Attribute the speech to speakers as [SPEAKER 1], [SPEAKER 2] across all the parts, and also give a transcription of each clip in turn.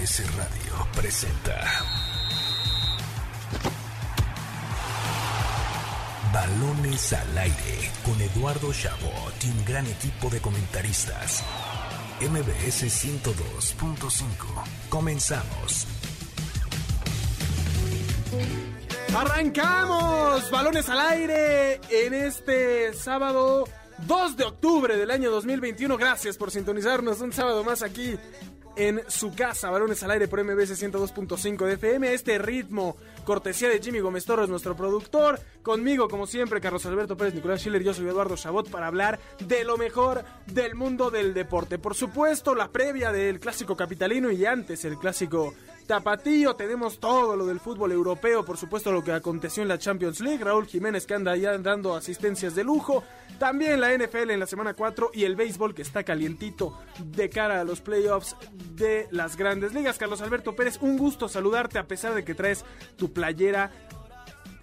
[SPEAKER 1] MBS Radio presenta Balones al aire con Eduardo Chabot y un gran equipo de comentaristas. MBS 102.5. Comenzamos.
[SPEAKER 2] Arrancamos balones al aire en este sábado 2 de octubre del año 2021. Gracias por sintonizarnos un sábado más aquí en su casa. Balones al aire por MBS 102.5 de FM. Este ritmo, cortesía de Jimmy Gómez Torres, nuestro productor. Conmigo, como siempre, Carlos Alberto Pérez, Nicolás Schiller, yo soy Eduardo Chabot para hablar de lo mejor del mundo del deporte. Por supuesto, la previa del clásico capitalino y antes el clásico tapatío. Tenemos todo lo del fútbol europeo, por supuesto, lo que aconteció en la Champions League. Raúl Jiménez que anda ya dando asistencias de lujo. También la NFL en la semana 4 y el béisbol que está calientito de cara a los playoffs de las grandes ligas. Carlos Alberto Pérez, un gusto saludarte a pesar de que traes tu playera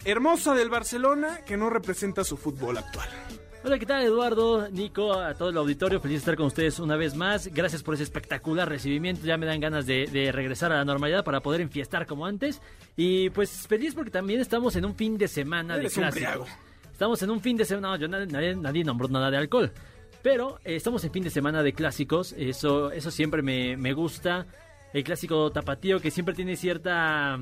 [SPEAKER 2] hermosa del Barcelona que no representa su fútbol actual.
[SPEAKER 3] Hola, ¿qué tal Eduardo, Nico, a todo el auditorio? Feliz de estar con ustedes una vez más. Gracias por ese espectacular recibimiento. Ya me dan ganas de, de, regresar a la normalidad para poder enfiestar como antes. Y pues feliz porque también estamos en un fin de semana
[SPEAKER 2] Eres
[SPEAKER 3] de
[SPEAKER 2] un
[SPEAKER 3] clásico.
[SPEAKER 2] briago.
[SPEAKER 3] Estamos en un fin de semana. No, yo nadie, nadie, nadie nombró nada de alcohol. Pero eh, estamos en fin de semana de clásicos. Eso, eso siempre me, me gusta. El clásico tapatío que siempre tiene cierta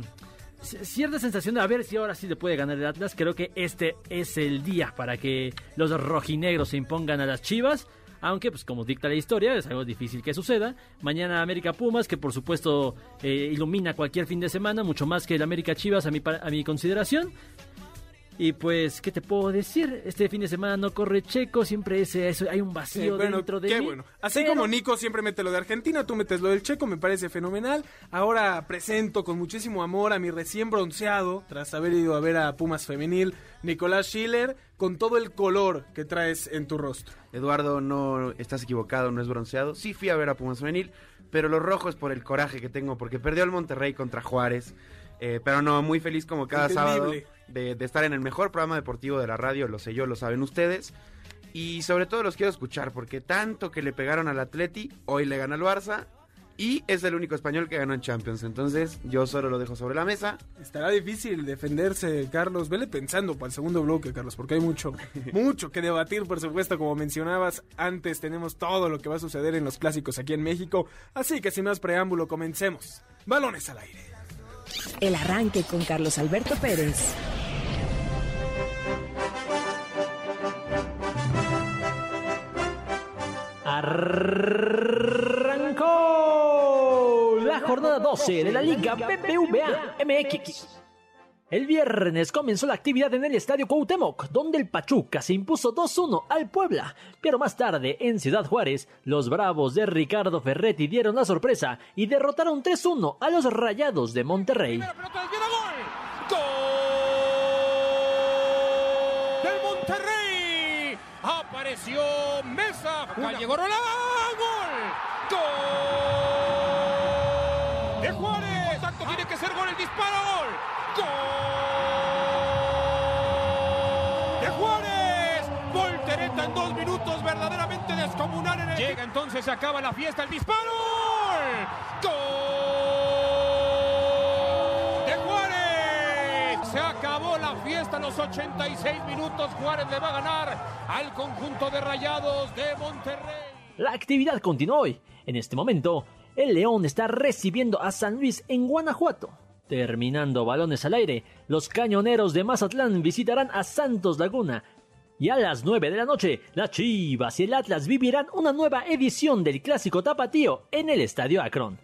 [SPEAKER 3] cierta sensación de a ver si ahora sí le puede ganar el Atlas. Creo que este es el día para que los rojinegros se impongan a las Chivas. Aunque, pues como dicta la historia, es algo difícil que suceda. Mañana América Pumas, que por supuesto eh, ilumina cualquier fin de semana, mucho más que el América Chivas a mi, a mi consideración. Y pues, ¿qué te puedo decir? Este fin de semana no corre Checo, siempre ese, eso, hay un vacío
[SPEAKER 2] Sí, bueno,
[SPEAKER 3] dentro de
[SPEAKER 2] qué
[SPEAKER 3] mí.
[SPEAKER 2] bueno. Así
[SPEAKER 3] pero-
[SPEAKER 2] como Nico siempre mete lo de Argentina, tú metes lo del Checo, me parece fenomenal. Ahora presento con muchísimo amor a mi recién bronceado, tras haber ido a ver a Pumas Femenil, Nicolás Schiller, con todo el color que traes en tu rostro.
[SPEAKER 4] Eduardo, no estás equivocado, no es bronceado. Sí fui a ver a Pumas Femenil, pero lo rojo es por el coraje que tengo, porque perdió el Monterrey contra Juárez. Eh, pero no, muy feliz como cada sábado
[SPEAKER 2] Entendible.
[SPEAKER 4] De, de estar en el mejor programa deportivo de la radio, lo sé yo, lo saben ustedes. Y sobre todo los quiero escuchar, porque tanto que le pegaron al Atleti, hoy le gana al Barça. Y es el único español que ganó en Champions. Entonces, yo solo lo dejo sobre la mesa.
[SPEAKER 2] Estará difícil defenderse, Carlos. Vele pensando para el segundo bloque, Carlos, porque hay mucho, mucho que debatir, por supuesto, como mencionabas antes, tenemos todo lo que va a suceder en los clásicos aquí en México. Así que sin más preámbulo, comencemos. Balones al aire.
[SPEAKER 5] El arranque con Carlos Alberto Pérez.
[SPEAKER 3] Arrancó la jornada 12 de la Liga BBVA MX. El viernes comenzó la actividad en el Estadio Cuauhtémoc, donde el Pachuca se impuso 2-1 al Puebla. Pero más tarde, en Ciudad Juárez, los Bravos de Ricardo Ferretti dieron la sorpresa y derrotaron 3-1 a los Rayados de Monterrey.
[SPEAKER 6] gol. Del Monterrey. Apareció Mesa. Acá llegó. ¡Gol! ¡Gol! De Juárez. Contacto tiene que ser gol el disparo. ¡Gol! ¡Gol! De Juárez. Voltereta en dos minutos verdaderamente descomunal en el... Llega entonces, se acaba la fiesta, el disparo. ¡Gol! De Juárez. Se acabó la fiesta los 86 minutos. Juárez le va a ganar al conjunto de Rayados de Monterrey.
[SPEAKER 3] La actividad continúa hoy. En este momento, el León está recibiendo a San Luis en Guanajuato. Terminando balones al aire, los cañoneros de Mazatlán visitarán a Santos Laguna. Y a las 9 de la noche, las Chivas y el Atlas vivirán una nueva edición del clásico tapatío en el Estadio Akron.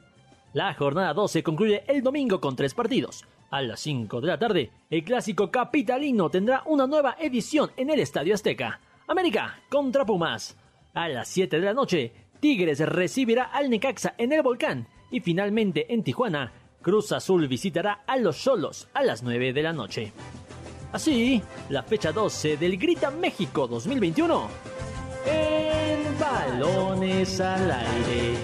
[SPEAKER 3] La jornada 12 concluye el domingo con tres partidos. A las 5 de la tarde, el clásico capitalino tendrá una nueva edición en el Estadio Azteca. América contra Pumas. A las 7 de la noche, Tigres recibirá al Necaxa en el Volcán. Y finalmente en Tijuana, Cruz Azul visitará a los Solos a las 9 de la noche. Así, la fecha 12 del Grita México 2021 en balones al aire.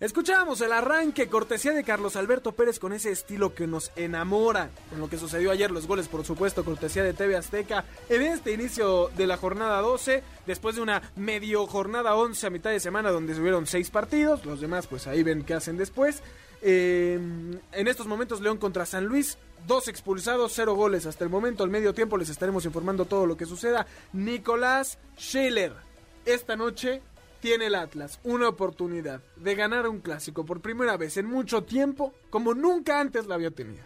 [SPEAKER 2] Escuchábamos el arranque, cortesía de Carlos Alberto Pérez con ese estilo que nos enamora. Con lo que sucedió ayer, los goles, por supuesto, cortesía de TV Azteca. En este inicio de la jornada 12, después de una medio jornada 11 a mitad de semana donde subieron seis partidos, los demás pues ahí ven qué hacen después. Eh, en estos momentos León contra San Luis, dos expulsados, cero goles hasta el momento. Al medio tiempo les estaremos informando todo lo que suceda. Nicolás Schiller, esta noche tiene el Atlas una oportunidad de ganar un clásico por primera vez en mucho tiempo, como nunca antes la había tenido.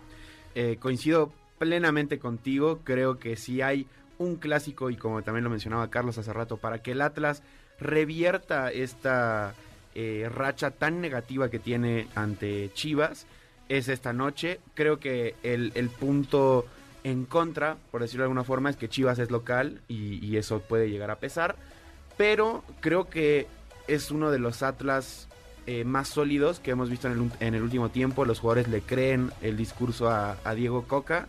[SPEAKER 4] Eh, coincido plenamente contigo, creo que si hay un clásico y como también lo mencionaba Carlos hace rato, para que el Atlas revierta esta eh, racha tan negativa que tiene ante Chivas, es esta noche. Creo que el, el punto en contra, por decirlo de alguna forma, es que Chivas es local y, eso puede llegar a pesar pero creo que es uno de los Atlas eh, más sólidos que hemos visto en el, en el, último tiempo. Los jugadores le creen el discurso a, a Diego Coca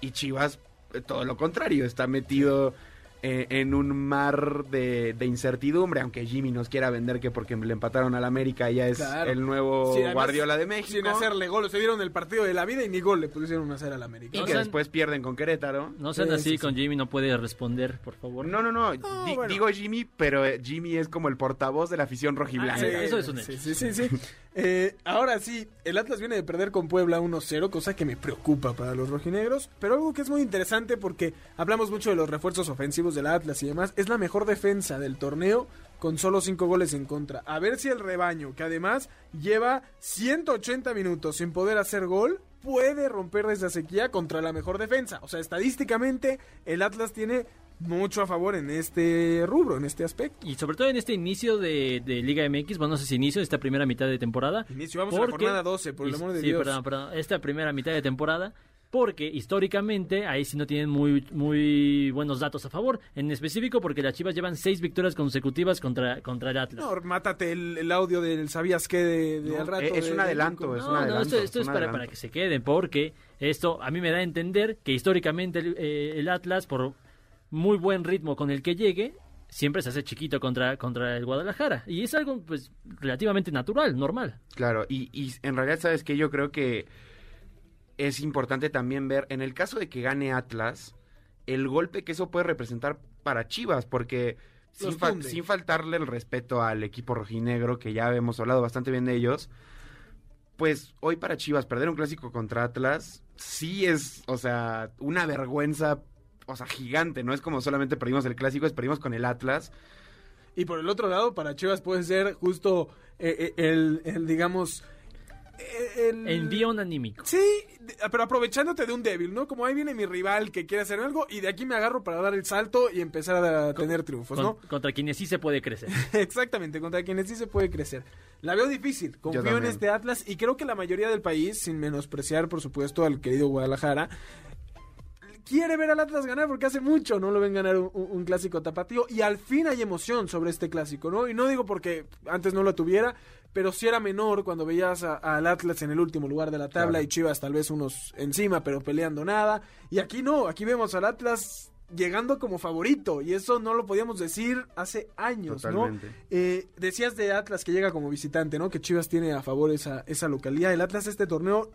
[SPEAKER 4] y Chivas eh, todo lo contrario, está metido eh, en un mar de, de, incertidumbre, aunque Jimmy nos quiera vender que porque le empataron al América ya es claro. el nuevo sí, Guardiola de México.
[SPEAKER 2] Sin hacerle gol, se dieron el partido de la vida y ni gol le pusieron hacer al América.
[SPEAKER 4] Y no que sean, después pierden con Querétaro.
[SPEAKER 3] No sean sí, así sí, con Jimmy, no puede responder, por favor.
[SPEAKER 4] No, no, no, no di, bueno. digo Jimmy, pero Jimmy es como el portavoz de la afición rojiblanca.
[SPEAKER 3] Ah, eso es un hecho.
[SPEAKER 2] Sí, sí, sí. Eh, ahora sí, el Atlas viene de perder con Puebla 1-0, cosa que me preocupa para los rojinegros, pero algo que es muy interesante porque hablamos mucho de los refuerzos ofensivos del Atlas y demás es la mejor defensa del torneo con solo 5 goles en contra. A ver si el rebaño, que además lleva 180 minutos sin poder hacer gol, puede romper esa sequía contra la mejor defensa. O sea, estadísticamente el Atlas tiene mucho a favor en este rubro, en este aspecto.
[SPEAKER 3] Y sobre todo en este inicio de, de Liga MX, bueno, no sé si inicio, esta primera mitad de temporada.
[SPEAKER 2] Inicio, vamos porque, a la jornada 12, por el amor de
[SPEAKER 3] sí,
[SPEAKER 2] Dios.
[SPEAKER 3] Perdón, perdón, esta primera mitad de temporada porque históricamente ahí sí no tienen muy, muy buenos datos a favor. En específico porque las Chivas llevan seis victorias consecutivas contra, contra el Atlas.
[SPEAKER 2] No, mátate el, el audio del sabías que de, de
[SPEAKER 4] no,
[SPEAKER 2] al rato.
[SPEAKER 4] Es
[SPEAKER 2] de,
[SPEAKER 4] un adelanto,
[SPEAKER 2] de...
[SPEAKER 4] es
[SPEAKER 3] no,
[SPEAKER 4] un adelanto.
[SPEAKER 3] No, esto, esto
[SPEAKER 4] es,
[SPEAKER 3] es para, para, que se queden, porque esto a mí me da a entender que históricamente el, eh, el Atlas, por muy buen ritmo con el que llegue, siempre se hace chiquito contra, contra el Guadalajara. Y es algo, pues, relativamente natural, normal.
[SPEAKER 4] Claro, y, y en realidad, ¿sabes que Yo creo que es importante también ver, en el caso de que gane Atlas, el golpe que eso puede representar para Chivas, porque sin, fa sin, faltarle el respeto al equipo rojinegro, que ya hemos hablado bastante bien de ellos, pues hoy para Chivas perder un clásico contra Atlas sí es, o sea, una vergüenza, o sea, gigante, no es como solamente perdimos el clásico, es perdimos con el Atlas.
[SPEAKER 2] Y por el otro lado, para Chivas puede ser justo eh, el, el, digamos,
[SPEAKER 3] el... envío anímico.
[SPEAKER 2] Sí, pero aprovechándote de un débil, ¿no? Como ahí viene mi rival que quiere hacer algo y de aquí me agarro para dar el salto y empezar a tener triunfos,
[SPEAKER 3] Con,
[SPEAKER 2] ¿no?
[SPEAKER 3] Contra quienes sí se puede crecer.
[SPEAKER 2] Exactamente, contra quienes sí se puede crecer. La veo difícil, confío en este Atlas y creo que la mayoría del país, sin menospreciar por supuesto al querido Guadalajara, quiere ver al Atlas ganar porque hace mucho no lo ven ganar un, un, clásico tapatío y al fin hay emoción sobre este clásico, ¿no? Y no digo porque antes no lo tuviera, pero sí era menor cuando veías al Atlas en el último lugar de la tabla claro. y Chivas tal vez unos encima, pero peleando nada. Y aquí no, aquí vemos al Atlas llegando como favorito y eso no lo podíamos decir hace años,
[SPEAKER 4] Totalmente.
[SPEAKER 2] ¿no? Eh, decías de Atlas que llega como visitante, ¿no? Que Chivas tiene a favor esa, esa localidad. El Atlas este torneo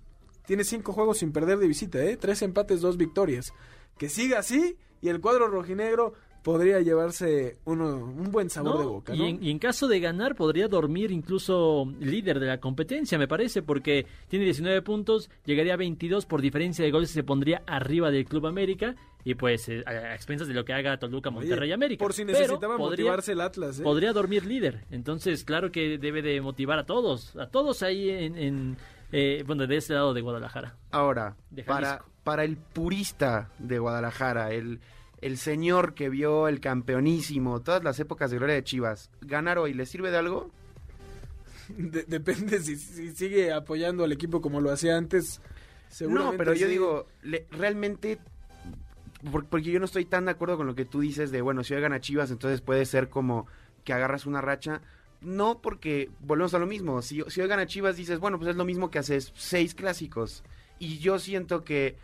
[SPEAKER 2] tiene cinco juegos sin perder de visita, ¿eh? Tres empates, dos victorias. Que siga así y el cuadro rojinegro podría llevarse uno, un buen sabor
[SPEAKER 3] no,
[SPEAKER 2] de boca.
[SPEAKER 3] Y,
[SPEAKER 2] ¿no?
[SPEAKER 3] en, y, en, caso de ganar, podría dormir incluso líder de la competencia, me parece, porque tiene 19 puntos, llegaría a 22 por diferencia de goles y se pondría arriba del Club América. Y pues eh, a expensas de lo que haga Toluca, Monterrey
[SPEAKER 2] Oye,
[SPEAKER 3] América.
[SPEAKER 2] Por si necesitaba podría, motivarse el Atlas. ¿eh?
[SPEAKER 3] Podría dormir líder. Entonces, claro que debe de motivar a todos, a todos ahí en, en eh, bueno, de este lado de Guadalajara.
[SPEAKER 4] Ahora, para, para el purista de Guadalajara, el el señor que vio el campeonísimo, todas las épocas de gloria de Chivas, ¿ganar hoy le sirve de algo?
[SPEAKER 2] De depende si, si, sigue apoyando al equipo como lo hacía antes.
[SPEAKER 4] No, pero yo digo, le, realmente, por, porque yo no estoy tan de acuerdo con lo que tú dices de, bueno, si hoy gana Chivas, entonces puede ser como que agarras una racha. No, porque volvemos a lo mismo. Si, si hoy gana Chivas, dices, bueno, pues es lo mismo que haces seis clásicos. Y yo siento que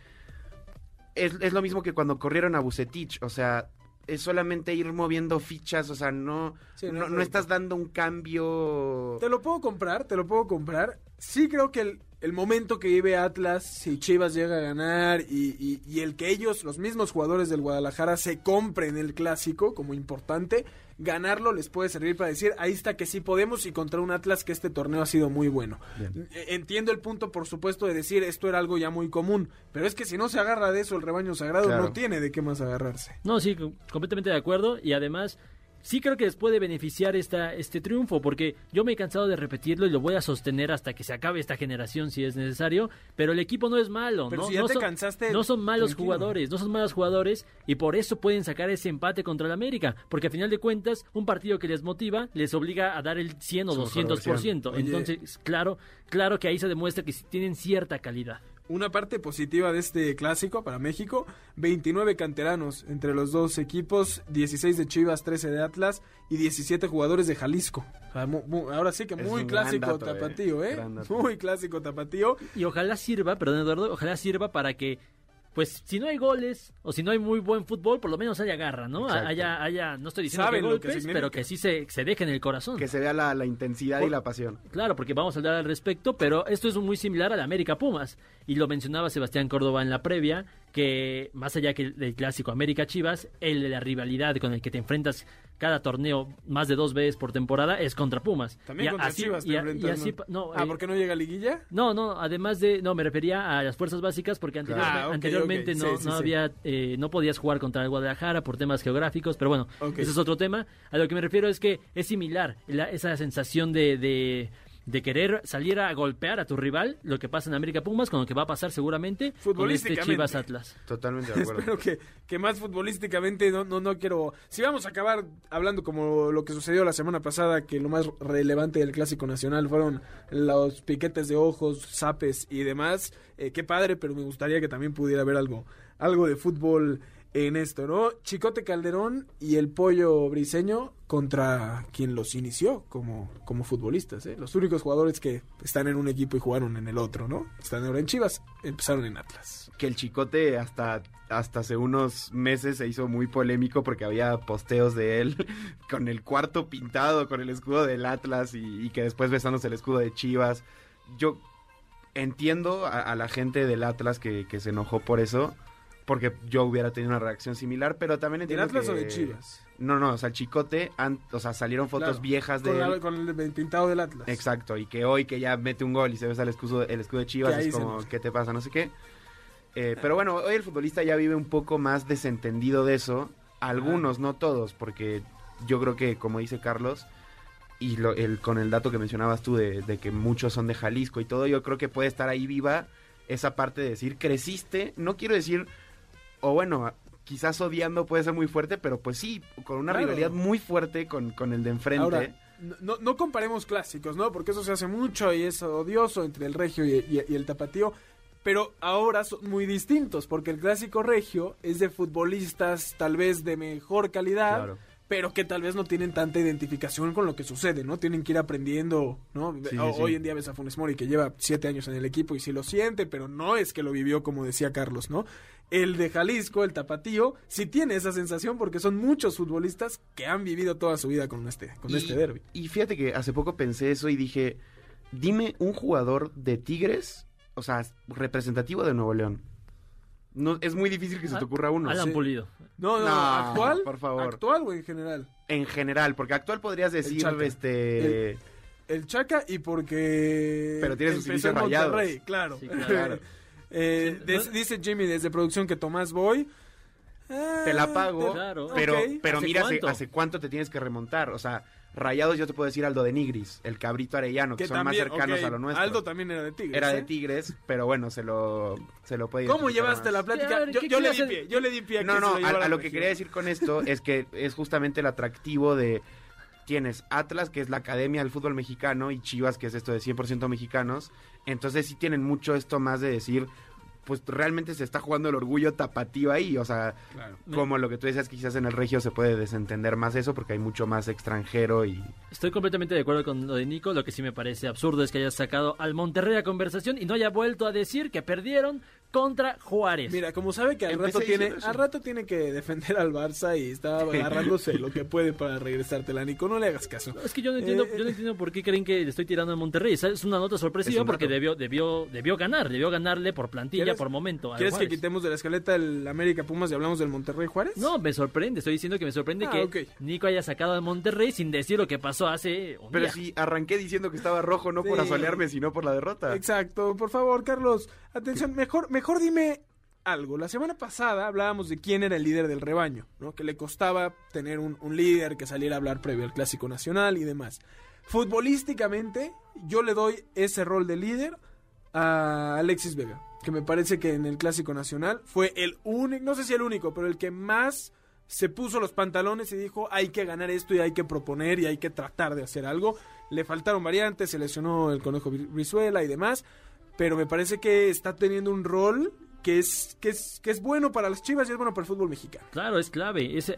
[SPEAKER 4] es, es, lo mismo que cuando corrieron a Bucetich, o sea, es solamente ir moviendo fichas, o sea, no,
[SPEAKER 2] Sí, no
[SPEAKER 4] no, no estás dando un cambio.
[SPEAKER 2] Te lo puedo comprar, te lo puedo comprar. Sí creo que el, el momento que vive Atlas, si Chivas llega a ganar y, y- y el que ellos, los mismos jugadores del Guadalajara, se compren el clásico como importante, ganarlo les puede servir para decir, ahí está que sí podemos y contra un Atlas que este torneo ha sido muy bueno. Eh, Entiendo el punto, por supuesto, de decir esto era algo ya muy común, pero es que si no se agarra de eso el rebaño sagrado,
[SPEAKER 4] Claro.
[SPEAKER 2] no tiene de qué más agarrarse.
[SPEAKER 3] No, sí, com- completamente de acuerdo. Y además, sí creo que les puede beneficiar esta, este triunfo, porque yo me he cansado de repetirlo y lo voy a sostener hasta que se acabe esta generación si es necesario. Pero el equipo no es malo,
[SPEAKER 2] Pero
[SPEAKER 3] ¿no?
[SPEAKER 2] si ya
[SPEAKER 3] no
[SPEAKER 2] te
[SPEAKER 3] son,
[SPEAKER 2] cansaste,
[SPEAKER 3] no son malos
[SPEAKER 2] tranquilo.
[SPEAKER 3] jugadores, no son malos jugadores y por eso pueden sacar ese empate contra el América. Porque a final de cuentas, un partido que les motiva les obliga a dar el 100 o
[SPEAKER 4] Su mejor
[SPEAKER 3] 200%.
[SPEAKER 2] Oye.
[SPEAKER 3] Entonces, claro, claro que ahí se demuestra que tienen cierta calidad.
[SPEAKER 2] Una parte positiva de este clásico para México, 29 canteranos entre los dos equipos, 16 de Chivas, 13 de Atlas y 17 jugadores de Jalisco. O sea, ahora sí que muy clásico
[SPEAKER 4] dato, eh.
[SPEAKER 2] tapatío, ¿eh? Muy clásico tapatío.
[SPEAKER 3] Y ojalá sirva, perdón Eduardo, ojalá sirva para que, pues, si no hay goles o si no hay muy buen fútbol, por lo menos haya garra, ¿no?
[SPEAKER 4] Exacto.
[SPEAKER 3] Haya, haya, no estoy diciendo
[SPEAKER 2] Saben
[SPEAKER 3] que golpes, pero que sí se, se deje en el corazón.
[SPEAKER 4] Que se vea la, la intensidad y la pasión.
[SPEAKER 3] Claro, porque vamos a hablar al respecto, pero esto es muy similar al América Pumas. Y lo mencionaba Sebastián Córdoba en la previa, que más allá que del clásico América Chivas, el de la rivalidad con el que te enfrentas cada torneo más de dos veces por temporada es contra Pumas.
[SPEAKER 2] También
[SPEAKER 3] Y
[SPEAKER 2] contra
[SPEAKER 3] así-
[SPEAKER 2] Chivas te
[SPEAKER 3] y
[SPEAKER 2] enfrentas,
[SPEAKER 3] y así
[SPEAKER 2] ¿no?
[SPEAKER 3] pa- no,
[SPEAKER 2] Ah,
[SPEAKER 3] eh,
[SPEAKER 2] ¿por qué no llega a liguilla?
[SPEAKER 3] no, no, además de, no, me refería a las fuerzas básicas porque
[SPEAKER 2] Ah,
[SPEAKER 3] anteriormente no,
[SPEAKER 2] sí, sí,
[SPEAKER 3] no
[SPEAKER 2] sí.
[SPEAKER 3] había, eh, no podías jugar contra el Guadalajara por temas geográficos, pero bueno,
[SPEAKER 2] Ok.
[SPEAKER 3] ese es otro tema. A lo que me refiero es que es similar la- esa sensación de, de, de querer salir a golpear a tu rival, lo que pasa en América Pumas, con lo que va a pasar seguramente con este. Chivas Atlas.
[SPEAKER 4] Totalmente de acuerdo.
[SPEAKER 2] Espero que, que más futbolísticamente no, no, no quiero... Si vamos a acabar hablando como lo que sucedió la semana pasada, que lo más relevante del Clásico Nacional fueron los piquetes de ojos, zapes y demás, eh, qué padre, pero me gustaría que también pudiera haber algo, algo de fútbol en esto, ¿no? Chicote Calderón y el Pollo Briseño contra quien los inició como, como futbolistas, ¿eh? Los únicos jugadores que están en un equipo y jugaron en el otro, ¿no? Están ahora en Chivas, empezaron en Atlas.
[SPEAKER 4] que el chicote hasta, hasta hace unos meses se hizo muy polémico porque había posteos de él con el cuarto pintado, con el escudo del Atlas y, que después besándose el escudo de Chivas. Yo entiendo a, la gente del Atlas que se enojó por eso, porque yo hubiera tenido una reacción similar, pero también
[SPEAKER 2] ¿Del
[SPEAKER 4] entiendo
[SPEAKER 2] Atlas
[SPEAKER 4] que-
[SPEAKER 2] o de Chivas?
[SPEAKER 4] No, no, o sea, el chicote, an- o sea, salieron fotos
[SPEAKER 2] Claro,
[SPEAKER 4] viejas de
[SPEAKER 2] con,
[SPEAKER 4] él.
[SPEAKER 2] la- con el pintado del Atlas.
[SPEAKER 4] Exacto, y que hoy que ya mete un gol y se besa el escudo, el escudo de Chivas, es como. ¿qué te pasa? No sé qué. Eh, pero bueno, hoy el futbolista ya vive un poco más desentendido de eso. Algunos, no todos, porque yo creo que, como dice Carlos, y lo- el, con el dato que mencionabas tú de, de que muchos son de Jalisco y todo, yo creo que puede estar ahí viva esa parte de decir, creciste, no quiero decir, o bueno, quizás odiando puede ser muy fuerte, pero pues sí, con una
[SPEAKER 2] Claro.
[SPEAKER 4] rivalidad muy fuerte con, con el de enfrente.
[SPEAKER 2] Ahora, no, no comparemos clásicos, ¿no? Porque eso se hace mucho y es odioso entre el regio y, y- y el tapatío. Pero ahora son muy distintos, porque el clásico regio es de futbolistas tal vez de mejor calidad,
[SPEAKER 4] Claro.
[SPEAKER 2] pero que tal vez no tienen tanta identificación con lo que sucede, ¿no? Tienen que ir aprendiendo, ¿no?
[SPEAKER 4] Sí, sí,
[SPEAKER 2] O-
[SPEAKER 4] sí.
[SPEAKER 2] Hoy en día ves a Funes Mori que lleva siete años en el equipo y sí lo siente, pero no es que lo vivió como decía Carlos, ¿no? El de Jalisco, el tapatío, sí tiene esa sensación porque son muchos futbolistas que han vivido toda su vida con este, con
[SPEAKER 4] Y-
[SPEAKER 2] este derby.
[SPEAKER 4] Y fíjate que hace poco pensé eso y dije, dime un jugador de Tigres, o sea, representativo de Nuevo León. No, es muy difícil que se te ocurra uno.
[SPEAKER 3] Alan
[SPEAKER 2] sí.
[SPEAKER 3] Pulido.
[SPEAKER 2] No, no,
[SPEAKER 4] No,
[SPEAKER 2] actual.
[SPEAKER 4] por favor.
[SPEAKER 2] Actual o en general.
[SPEAKER 4] En general, porque actual podrías decir, este...
[SPEAKER 2] El Chaca y porque.
[SPEAKER 4] Pero tiene
[SPEAKER 2] en
[SPEAKER 4] inicios rayados.
[SPEAKER 2] Monterrey, claro.
[SPEAKER 3] Sí, claro.
[SPEAKER 2] Eh,
[SPEAKER 3] Sí,
[SPEAKER 2] des-
[SPEAKER 3] no-
[SPEAKER 2] dice Jimmy desde producción que Tomás Boy. Ah,
[SPEAKER 4] Te la pago,
[SPEAKER 3] Claro.
[SPEAKER 4] pero, pero
[SPEAKER 3] ¿Hace
[SPEAKER 4] mira hace,
[SPEAKER 3] cuánto?
[SPEAKER 4] hace cuánto te tienes que remontar. O sea, Rayados yo te puedo decir Aldo de Nigris, el cabrito arellano, que,
[SPEAKER 2] Que
[SPEAKER 4] son
[SPEAKER 2] también,
[SPEAKER 4] más cercanos a lo nuestro.
[SPEAKER 2] Aldo también era de Tigres.
[SPEAKER 4] Era de
[SPEAKER 2] ¿eh?
[SPEAKER 4] Tigres, pero bueno, se lo, se lo puede
[SPEAKER 2] ¿Cómo llevaste
[SPEAKER 4] más.
[SPEAKER 2] la plática?
[SPEAKER 3] Ver,
[SPEAKER 2] yo
[SPEAKER 3] ¿qué
[SPEAKER 2] yo le di pie, yo le di pie a
[SPEAKER 4] No,
[SPEAKER 2] que
[SPEAKER 4] no,
[SPEAKER 2] se lo
[SPEAKER 4] a, a lo que quería decir con esto es que es justamente el atractivo de... Tienes Atlas, que es la academia del fútbol mexicano, y Chivas, que es esto de 100% mexicanos. Entonces sí tienen mucho esto más de decir, pues realmente se está jugando el orgullo tapatío ahí. O sea,
[SPEAKER 2] Claro.
[SPEAKER 4] como lo que tú decías, quizás en el regio se puede desentender más eso, porque hay mucho más extranjero y...
[SPEAKER 3] Estoy completamente de acuerdo con lo de Nico. Lo que sí me parece absurdo es que haya sacado al Monterrey a conversación y no haya vuelto a decir que perdieron contra Juárez.
[SPEAKER 2] Mira, como sabe que al
[SPEAKER 4] Empecé
[SPEAKER 2] rato tiene, al rato tiene que defender al Barça y está agarrándose lo que puede para regresártela, Nico. No le hagas caso.
[SPEAKER 3] No, Es que yo no entiendo,
[SPEAKER 2] Eh,
[SPEAKER 3] yo no entiendo por qué creen que le estoy tirando a Monterrey. Es una nota sorpresiva
[SPEAKER 4] un
[SPEAKER 3] porque debió, debió, debió ganar, debió ganarle por plantilla,
[SPEAKER 2] ¿Quieres-
[SPEAKER 3] por momento.
[SPEAKER 2] ¿Quieres que quitemos de la escaleta el América Pumas y hablamos del Monterrey Juárez?
[SPEAKER 3] No, me sorprende, estoy diciendo que me sorprende
[SPEAKER 2] Ah,
[SPEAKER 3] que. Nico haya sacado a Monterrey sin decir lo que pasó hace un
[SPEAKER 4] Pero
[SPEAKER 3] día.
[SPEAKER 4] si arranqué diciendo que estaba rojo, no por asolearme, sino por la derrota.
[SPEAKER 2] Exacto, por favor, Carlos, atención, mejor, mejor dime algo. La semana pasada hablábamos de quién era el líder del rebaño, ¿no? Que le costaba tener un, un líder que saliera a hablar previo al Clásico Nacional y demás. Futbolísticamente, yo le doy ese rol de líder a Alexis Vega, que me parece que en el Clásico Nacional fue el único, no sé si el único, pero el que más se puso los pantalones y dijo hay que ganar esto y hay que proponer y hay que tratar de hacer algo. Le faltaron variantes, se el conejo Bri- Brizuela y demás, pero me parece que está teniendo un rol que es, que es, que es bueno para las chivas y es bueno para el fútbol mexicano.
[SPEAKER 3] Claro, es clave. Es, eh,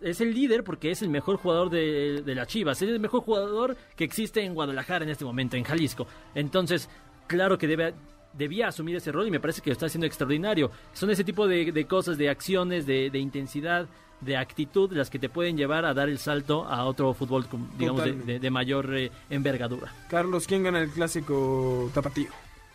[SPEAKER 3] es el líder porque es el mejor jugador de, de las Chivas. Es el mejor jugador que existe en Guadalajara en este momento, en Jalisco. Entonces, claro que debe, debía asumir ese rol y me parece que lo está haciendo extraordinario. Son ese tipo de, de cosas, de acciones, de, de intensidad, de actitud, las que te pueden llevar a dar el salto a otro fútbol, digamos, de- de mayor eh, envergadura.
[SPEAKER 2] Carlos, ¿quién gana el clásico tapatío?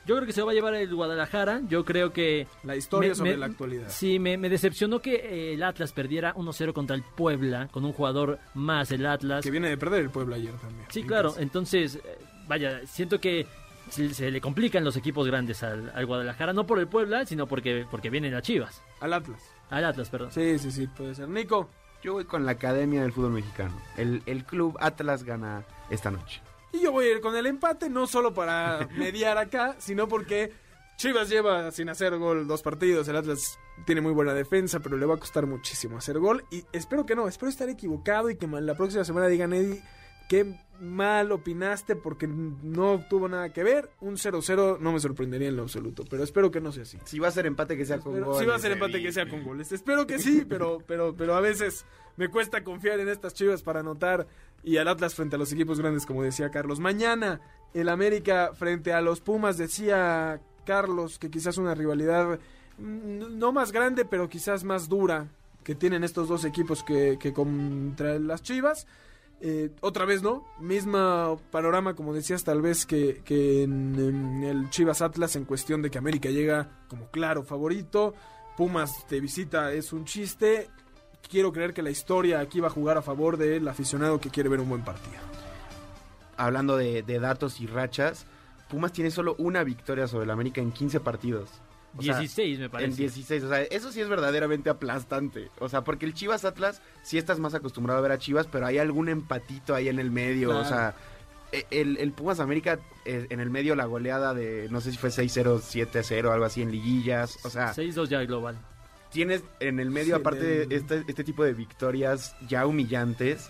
[SPEAKER 3] Yo creo que se va a llevar el Guadalajara. Yo creo que
[SPEAKER 2] La historia
[SPEAKER 3] Me-
[SPEAKER 2] sobre
[SPEAKER 3] me-
[SPEAKER 2] la actualidad.
[SPEAKER 3] Sí, me, me decepcionó que eh, el Atlas perdiera 1-0 contra el Puebla, con un jugador más el Atlas.
[SPEAKER 2] Que viene de perder el pueblo ayer también.
[SPEAKER 3] Sí, claro. Entonces, eh, vaya, siento que se, se le complican los equipos grandes al, al Guadalajara, no por el Puebla, sino porque, porque vienen las Chivas.
[SPEAKER 2] Al Atlas.
[SPEAKER 3] Al Atlas, perdón.
[SPEAKER 2] Sí, sí, sí, puede ser. Nico.
[SPEAKER 4] Yo voy con la Academia del Fútbol Mexicano. El, el club Atlas gana esta noche.
[SPEAKER 2] Y yo voy a ir con el empate, no solo para mediar acá, sino porque Chivas lleva sin hacer gol dos partidos. El Atlas tiene muy buena defensa, pero le va a costar muchísimo hacer gol. Y espero que no, espero estar equivocado y que la próxima semana digan, Eddie, qué mal opinaste porque no tuvo nada que ver. Un 0-0 no me sorprendería en lo absoluto, pero espero que no sea así.
[SPEAKER 4] Si va a ser empate, que sea con goles.
[SPEAKER 2] sí va a ser empate que sea con goles. Espero que sí, pero, pero, pero a veces me cuesta confiar en estas chivas para anotar y al Atlas frente a los equipos grandes, como decía Carlos. Mañana el América frente a los Pumas, decía Carlos que quizás una rivalidad mm, no más grande, pero quizás más dura que tienen estos dos equipos que, que contra las Chivas. Eh, otra vez no, mismo panorama como decías tal vez que, que en, el Chivas Atlas en cuestión de que América llega como claro favorito, Pumas de visita es un chiste, quiero creer que la historia aquí va a jugar a favor del aficionado que quiere ver un buen partido.
[SPEAKER 4] Hablando de, de datos y rachas, Pumas tiene solo una victoria sobre el América en 15 partidos. O sea,
[SPEAKER 3] 16, me parece.
[SPEAKER 4] En 16, o sea, eso sí es verdaderamente aplastante. O sea, porque el Chivas Atlas, sí estás más acostumbrado a ver a Chivas, pero hay algún empatito ahí en el medio.
[SPEAKER 2] Claro.
[SPEAKER 4] O sea, e- el, el Pumas América, eh, en el medio la goleada de, no sé si fue 6-0, 7-0, algo así en liguillas. O sea,
[SPEAKER 3] 6-2 ya global.
[SPEAKER 4] tienes en el medio,
[SPEAKER 2] Sí,
[SPEAKER 4] aparte,
[SPEAKER 2] de-
[SPEAKER 4] este, este tipo de victorias ya humillantes.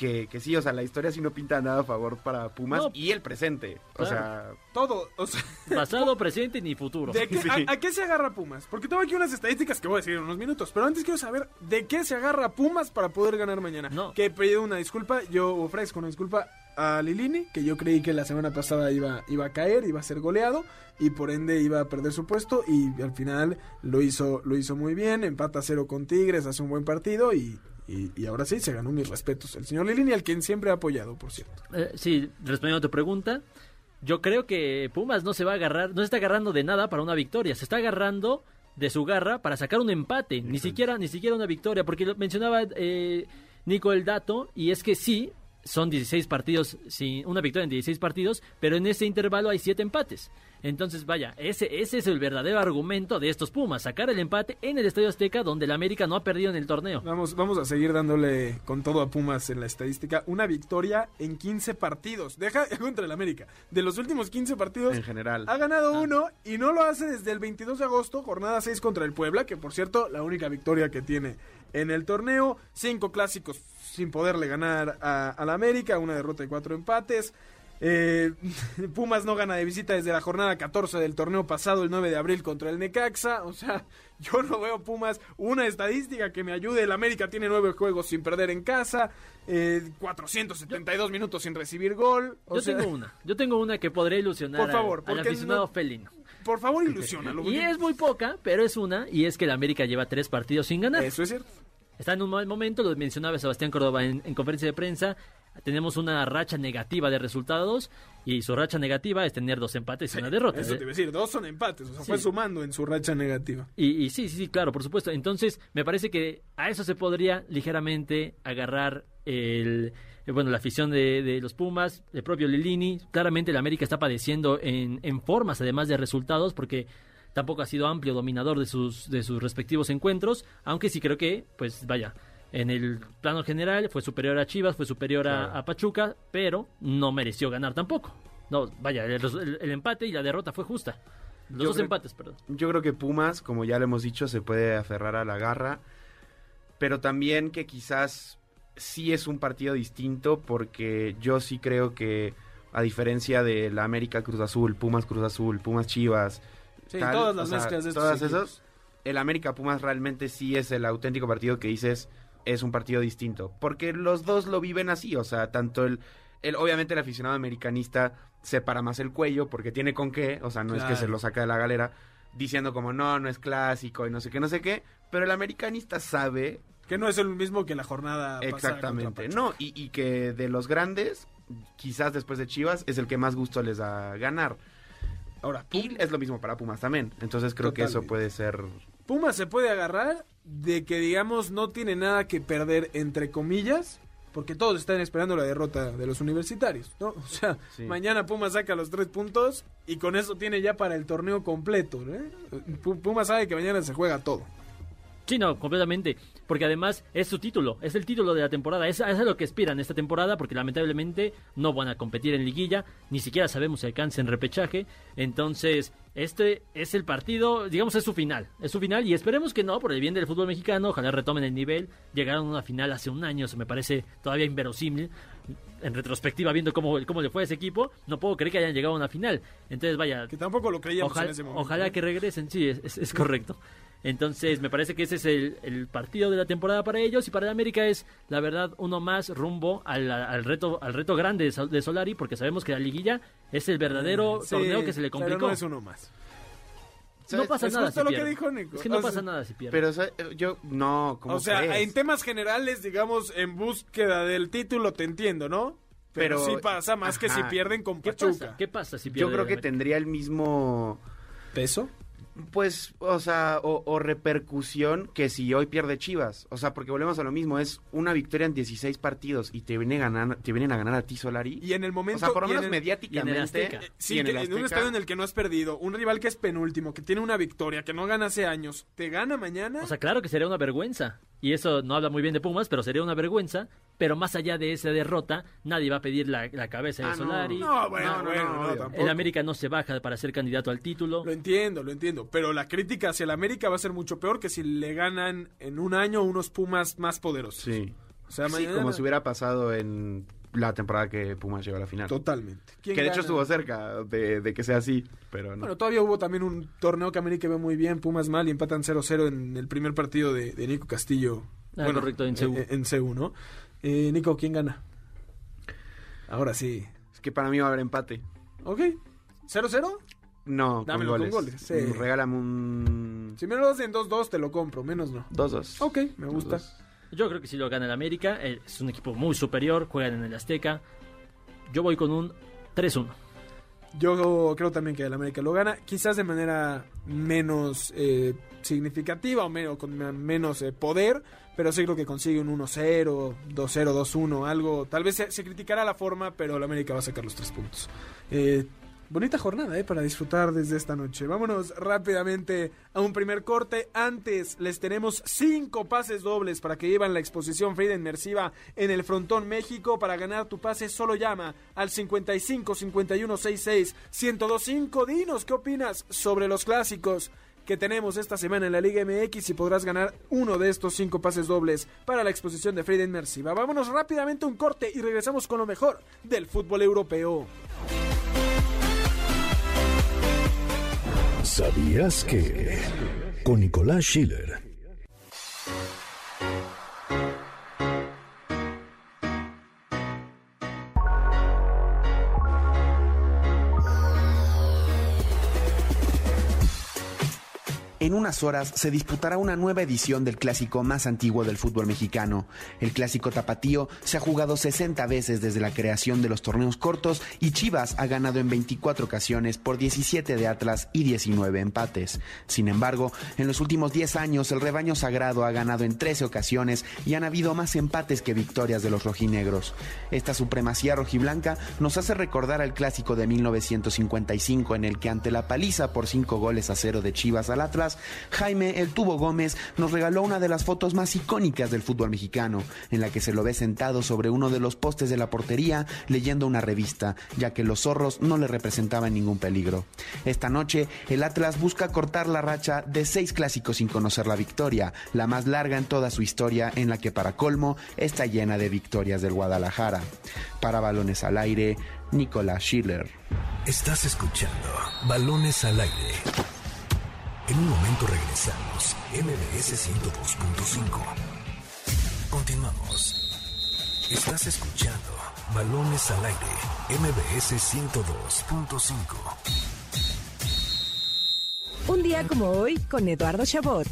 [SPEAKER 4] Que, que sí, o sea, la historia sí no pinta nada a favor para Pumas
[SPEAKER 3] No.
[SPEAKER 4] y el presente. O sea,
[SPEAKER 2] Todo, o sea,
[SPEAKER 3] Pasado, presente ni futuro.
[SPEAKER 2] ¿de qué-
[SPEAKER 4] Sí.
[SPEAKER 2] a, a qué se agarra Pumas? Porque tengo aquí unas estadísticas que voy a decir en unos minutos, pero antes quiero saber de qué se agarra Pumas para poder ganar mañana.
[SPEAKER 3] No.
[SPEAKER 2] Que he pedido una disculpa, yo ofrezco una disculpa a Lilini, que yo creí que la semana pasada iba, iba a caer, iba a ser goleado y por ende iba a perder su puesto y al final lo hizo, lo hizo muy bien, empata cero con Tigres, hace un buen partido y, y, y ahora sí se ganó mis respetos. El señor Lilini, al quien siempre ha apoyado, por cierto.
[SPEAKER 3] Eh, sí, respondiendo a tu pregunta, yo creo que Pumas no se va a agarrar, no se está agarrando de nada para una victoria, se está agarrando de su garra para sacar un empate, ni siquiera, ni siquiera una victoria, porque lo mencionaba eh, Nico el dato, y es que sí, son 16 partidos, sin una victoria en 16 partidos, pero en ese intervalo hay 7 empates. Entonces, vaya, ese, ese es el verdadero argumento de estos Pumas, sacar el empate en el Estadio Azteca, donde el América no ha perdido en el torneo.
[SPEAKER 2] Vamos, vamos a seguir dándole con todo a Pumas en la estadística. Una victoria en 15 partidos. Deja contra el América. De los últimos 15 partidos,
[SPEAKER 4] en general.
[SPEAKER 2] ha ganado uno y no lo hace desde el 22 de agosto, jornada 6 contra el Puebla, que por cierto, la única victoria que tiene en el torneo. Cinco clásicos sin poderle ganar a, a la América, una derrota y cuatro empates. Eh, Pumas no gana de visita desde la jornada 14 del torneo pasado, el 9 de abril contra el Necaxa. O sea, yo no veo Pumas una estadística que me ayude. El América tiene nueve juegos sin perder en casa, eh, 472 minutos sin recibir gol. O
[SPEAKER 3] Yo
[SPEAKER 2] sea,
[SPEAKER 3] tengo una, yo tengo una que podría ilusionar
[SPEAKER 2] Por favor,
[SPEAKER 3] al- al,
[SPEAKER 2] porque
[SPEAKER 3] aficionado
[SPEAKER 2] no-
[SPEAKER 3] felino.
[SPEAKER 2] por favor, ilusionalo.
[SPEAKER 3] Y es muy poca, pero es una, y es que el América lleva tres partidos sin ganar.
[SPEAKER 2] Eso es cierto.
[SPEAKER 3] Está en un mal momento, lo mencionaba Sebastián Córdoba en, en conferencia de prensa. Tenemos una racha negativa de resultados y su racha negativa es tener dos empates y una derrota.
[SPEAKER 2] Eso te iba a decir, dos son empates, o sea, fue sumando en su racha negativa.
[SPEAKER 3] Y, y sí, sí, sí, claro, por supuesto. Entonces, me parece que a eso se podría ligeramente agarrar el, eh, bueno, la afición de, de los Pumas, el propio Lilini. Claramente el América está padeciendo en, en formas, además de resultados, porque tampoco ha sido amplio dominador de sus, de sus respectivos encuentros, aunque sí creo que, pues vaya, en el plano general fue superior a Chivas, fue superior a- Pachuca, pero no mereció ganar tampoco. No, vaya, el, el- el empate y la derrota fue justa. Los
[SPEAKER 4] Yo
[SPEAKER 3] dos
[SPEAKER 4] creo-
[SPEAKER 3] empates, perdón.
[SPEAKER 4] Yo creo que Pumas, como ya lo hemos dicho, se puede aferrar a la garra, pero también que quizás sí es un partido distinto porque yo sí creo que a diferencia de la América Cruz Azul, Pumas Cruz Azul, Pumas Chivas,
[SPEAKER 2] Sí,
[SPEAKER 4] tal,
[SPEAKER 2] todas las
[SPEAKER 4] sea,
[SPEAKER 2] mezclas de estos
[SPEAKER 4] todas
[SPEAKER 2] equipos.
[SPEAKER 4] esos, el América Pumas realmente sí es el auténtico partido que dices es un partido distinto, porque los dos lo viven así, o sea, tanto el, el obviamente el aficionado americanista se para más el cuello porque tiene con qué, o sea, no es que se lo saca de la galera diciendo como no, no es clásico y no sé qué, no sé qué, pero el americanista sabe
[SPEAKER 2] Que no es el mismo que la jornada
[SPEAKER 4] exactamente, no, y, y que de los grandes, quizás después de Chivas, es el que más gusto les da ganar.
[SPEAKER 2] Ahora,
[SPEAKER 4] Y es lo mismo para Pumas también, entonces creo que eso puede ser
[SPEAKER 2] Pumas se puede agarrar de que, digamos, no tiene nada que perder, entre comillas, porque todos están esperando la derrota de los universitarios, ¿no? O sea,
[SPEAKER 4] Sí.
[SPEAKER 2] mañana Pumas saca los tres puntos y con eso tiene ya para el torneo completo, ¿eh? Pu- Pumas sabe que mañana se juega todo.
[SPEAKER 3] Sí, no, completamente. Porque además es su título, es el título de la temporada. Es, es a lo que aspiran esta temporada, porque lamentablemente no van a competir en liguilla, ni siquiera sabemos si alcancen repechaje. Entonces, este es el partido, digamos, es su final. Es su final y esperemos que no, por el bien del fútbol mexicano, ojalá retomen el nivel. Llegaron a una final hace un año, eso me parece todavía inverosímil. En retrospectiva, viendo cómo, cómo le fue a ese equipo, no puedo creer que hayan llegado a una final. Entonces, vaya,
[SPEAKER 2] Que tampoco lo creíamos
[SPEAKER 3] Ojalá,
[SPEAKER 2] en ese momento.
[SPEAKER 3] ojalá
[SPEAKER 2] ¿eh?
[SPEAKER 3] que regresen, sí, es, es- es correcto. Entonces, me parece que ese es el, el partido de la temporada para ellos y para el América es, la verdad, uno más rumbo al, al reto al reto grande de, Sol- de Solari, porque sabemos que la liguilla es el verdadero
[SPEAKER 2] Sí,
[SPEAKER 3] torneo que se le
[SPEAKER 2] pero
[SPEAKER 3] complicó.
[SPEAKER 2] no es uno más.
[SPEAKER 3] No pasa
[SPEAKER 2] Es
[SPEAKER 3] nada
[SPEAKER 2] justo
[SPEAKER 3] si
[SPEAKER 2] lo que dijo Nico.
[SPEAKER 3] Es que no
[SPEAKER 2] O sea,
[SPEAKER 3] pasa nada si pierde.
[SPEAKER 4] Pero o sea, yo no, ¿cómo
[SPEAKER 2] O sea,
[SPEAKER 4] crees?
[SPEAKER 2] en temas generales, digamos, en búsqueda del título, te entiendo, ¿no? Pero,
[SPEAKER 4] Pero-
[SPEAKER 2] sí pasa más que si pierden con
[SPEAKER 3] ¿Qué
[SPEAKER 2] Pachuca.
[SPEAKER 3] pasa? ¿Qué pasa si pierde?
[SPEAKER 4] yo creo que tendría el mismo
[SPEAKER 2] ¿Peso?
[SPEAKER 4] Pues, o sea, o, o repercusión que si hoy pierde Chivas. O sea, porque volvemos a lo mismo, es una victoria en 16 partidos y te viene ganar, te vienen a ganar a ti Solari.
[SPEAKER 2] Y en el
[SPEAKER 4] o
[SPEAKER 2] momento...
[SPEAKER 4] sea, por lo
[SPEAKER 2] y en
[SPEAKER 4] menos
[SPEAKER 2] el-
[SPEAKER 4] mediáticamente.
[SPEAKER 3] Azteca.
[SPEAKER 2] Sí,
[SPEAKER 4] y en
[SPEAKER 2] que
[SPEAKER 4] el
[SPEAKER 2] en un estadio en el que no has perdido, un rival que es penúltimo, que tiene una victoria, que no gana hace años, ¿te gana mañana?
[SPEAKER 3] O sea, claro que sería una vergüenza. Y eso no habla muy bien de Pumas, pero sería una vergüenza. Pero más allá de esa derrota, nadie va a pedir la, la cabeza de
[SPEAKER 4] Ah, no.
[SPEAKER 3] Solari.
[SPEAKER 2] no, bueno,
[SPEAKER 4] no, no,
[SPEAKER 2] bueno,
[SPEAKER 4] no,
[SPEAKER 2] no,
[SPEAKER 4] obvio.
[SPEAKER 2] tampoco.
[SPEAKER 3] El América no se baja para ser candidato al título.
[SPEAKER 2] Lo entiendo, lo entiendo, pero la crítica hacia el América va a ser mucho peor que si le ganan en un año unos Pumas más poderosos.
[SPEAKER 4] Sí.
[SPEAKER 2] O sea,
[SPEAKER 4] Sí,
[SPEAKER 2] mañana...
[SPEAKER 4] como si hubiera pasado en la temporada que Pumas llegó a la final.
[SPEAKER 2] Totalmente.
[SPEAKER 4] Que
[SPEAKER 2] ¿Quién
[SPEAKER 4] de hecho estuvo cerca de, de que sea así, pero no.
[SPEAKER 2] Bueno, todavía hubo también un torneo que América ve muy bien, Pumas mal y empatan 0-0 en el primer partido de, de Nico Castillo.
[SPEAKER 3] Ah, correcto, en CU.
[SPEAKER 2] En, en CU, ¿no? Eh, Nico, ¿quién gana? Ahora sí.
[SPEAKER 4] Es que para mí va a haber empate.
[SPEAKER 2] Ok. ¿0-0?
[SPEAKER 4] No,
[SPEAKER 2] Dámelo
[SPEAKER 4] con
[SPEAKER 2] con
[SPEAKER 4] goles.
[SPEAKER 2] goles, sí.
[SPEAKER 4] Mm, Regálame un
[SPEAKER 2] Si me lo das en 2-2 te lo compro, menos no.
[SPEAKER 4] 2-2.
[SPEAKER 2] Ok, me gusta.
[SPEAKER 4] 2-2.
[SPEAKER 3] Yo creo que sí lo gana el América. eh, Es un equipo muy superior. Juegan en el Azteca. Yo voy con un 3-1.
[SPEAKER 2] Yo creo también que el América lo gana, quizás de manera menos eh, significativa o menos, con me- menos eh, poder, pero sí creo que consigue un 1-0, 2-0, 2-1, algo. Tal vez se, se criticará la forma, pero el América va a sacar los tres puntos. Eh, bonita jornada eh, para disfrutar desde esta noche. Vámonos rápidamente a un primer corte. Antes les tenemos cinco pases dobles para que llevan la exposición Frida Inmersiva en el Frontón México. Para ganar tu pase solo llama al 55 51 66 1025. Dinos qué opinas sobre los clásicos que tenemos esta semana en la Liga MX y podrás ganar uno de estos cinco pases dobles para la exposición de Frida Inmersiva. Vámonos rápidamente a un corte y regresamos con lo mejor del fútbol europeo.
[SPEAKER 1] ¿Sabías que? Con Nicolás Schiller.
[SPEAKER 7] Horas se disputará una nueva edición del clásico más antiguo del fútbol mexicano. El clásico tapatío se ha jugado 60 veces desde la creación de los torneos cortos y Chivas ha ganado en 24 ocasiones por 17 de Atlas y 19 empates. Sin embargo, en los últimos 10 años el rebaño sagrado ha ganado en 13 ocasiones y han habido más empates que victorias de los rojinegros. Esta supremacía rojiblanca nos hace recordar al clásico de 1955 en el que ante la paliza por 5 goles a 0 de Chivas al Atlas, Jaime El Tubo Gómez nos regaló una de las fotos más icónicas del fútbol mexicano, en la que se lo ve sentado sobre uno de los postes de la portería leyendo una revista, ya que los zorros no le representaban ningún peligro. Esta noche, el Atlas busca cortar la racha de seis clásicos sin conocer la victoria, la más larga en toda su historia, en la que para colmo está llena de victorias del Guadalajara. Para balones al aire, Nicolás Schiller.
[SPEAKER 1] Estás escuchando Balones al aire. En un momento regresamos. MBS 102.5. Continuamos. Estás escuchando Balones al aire. MBS 102.5.
[SPEAKER 5] Un día como hoy con Eduardo Chabot.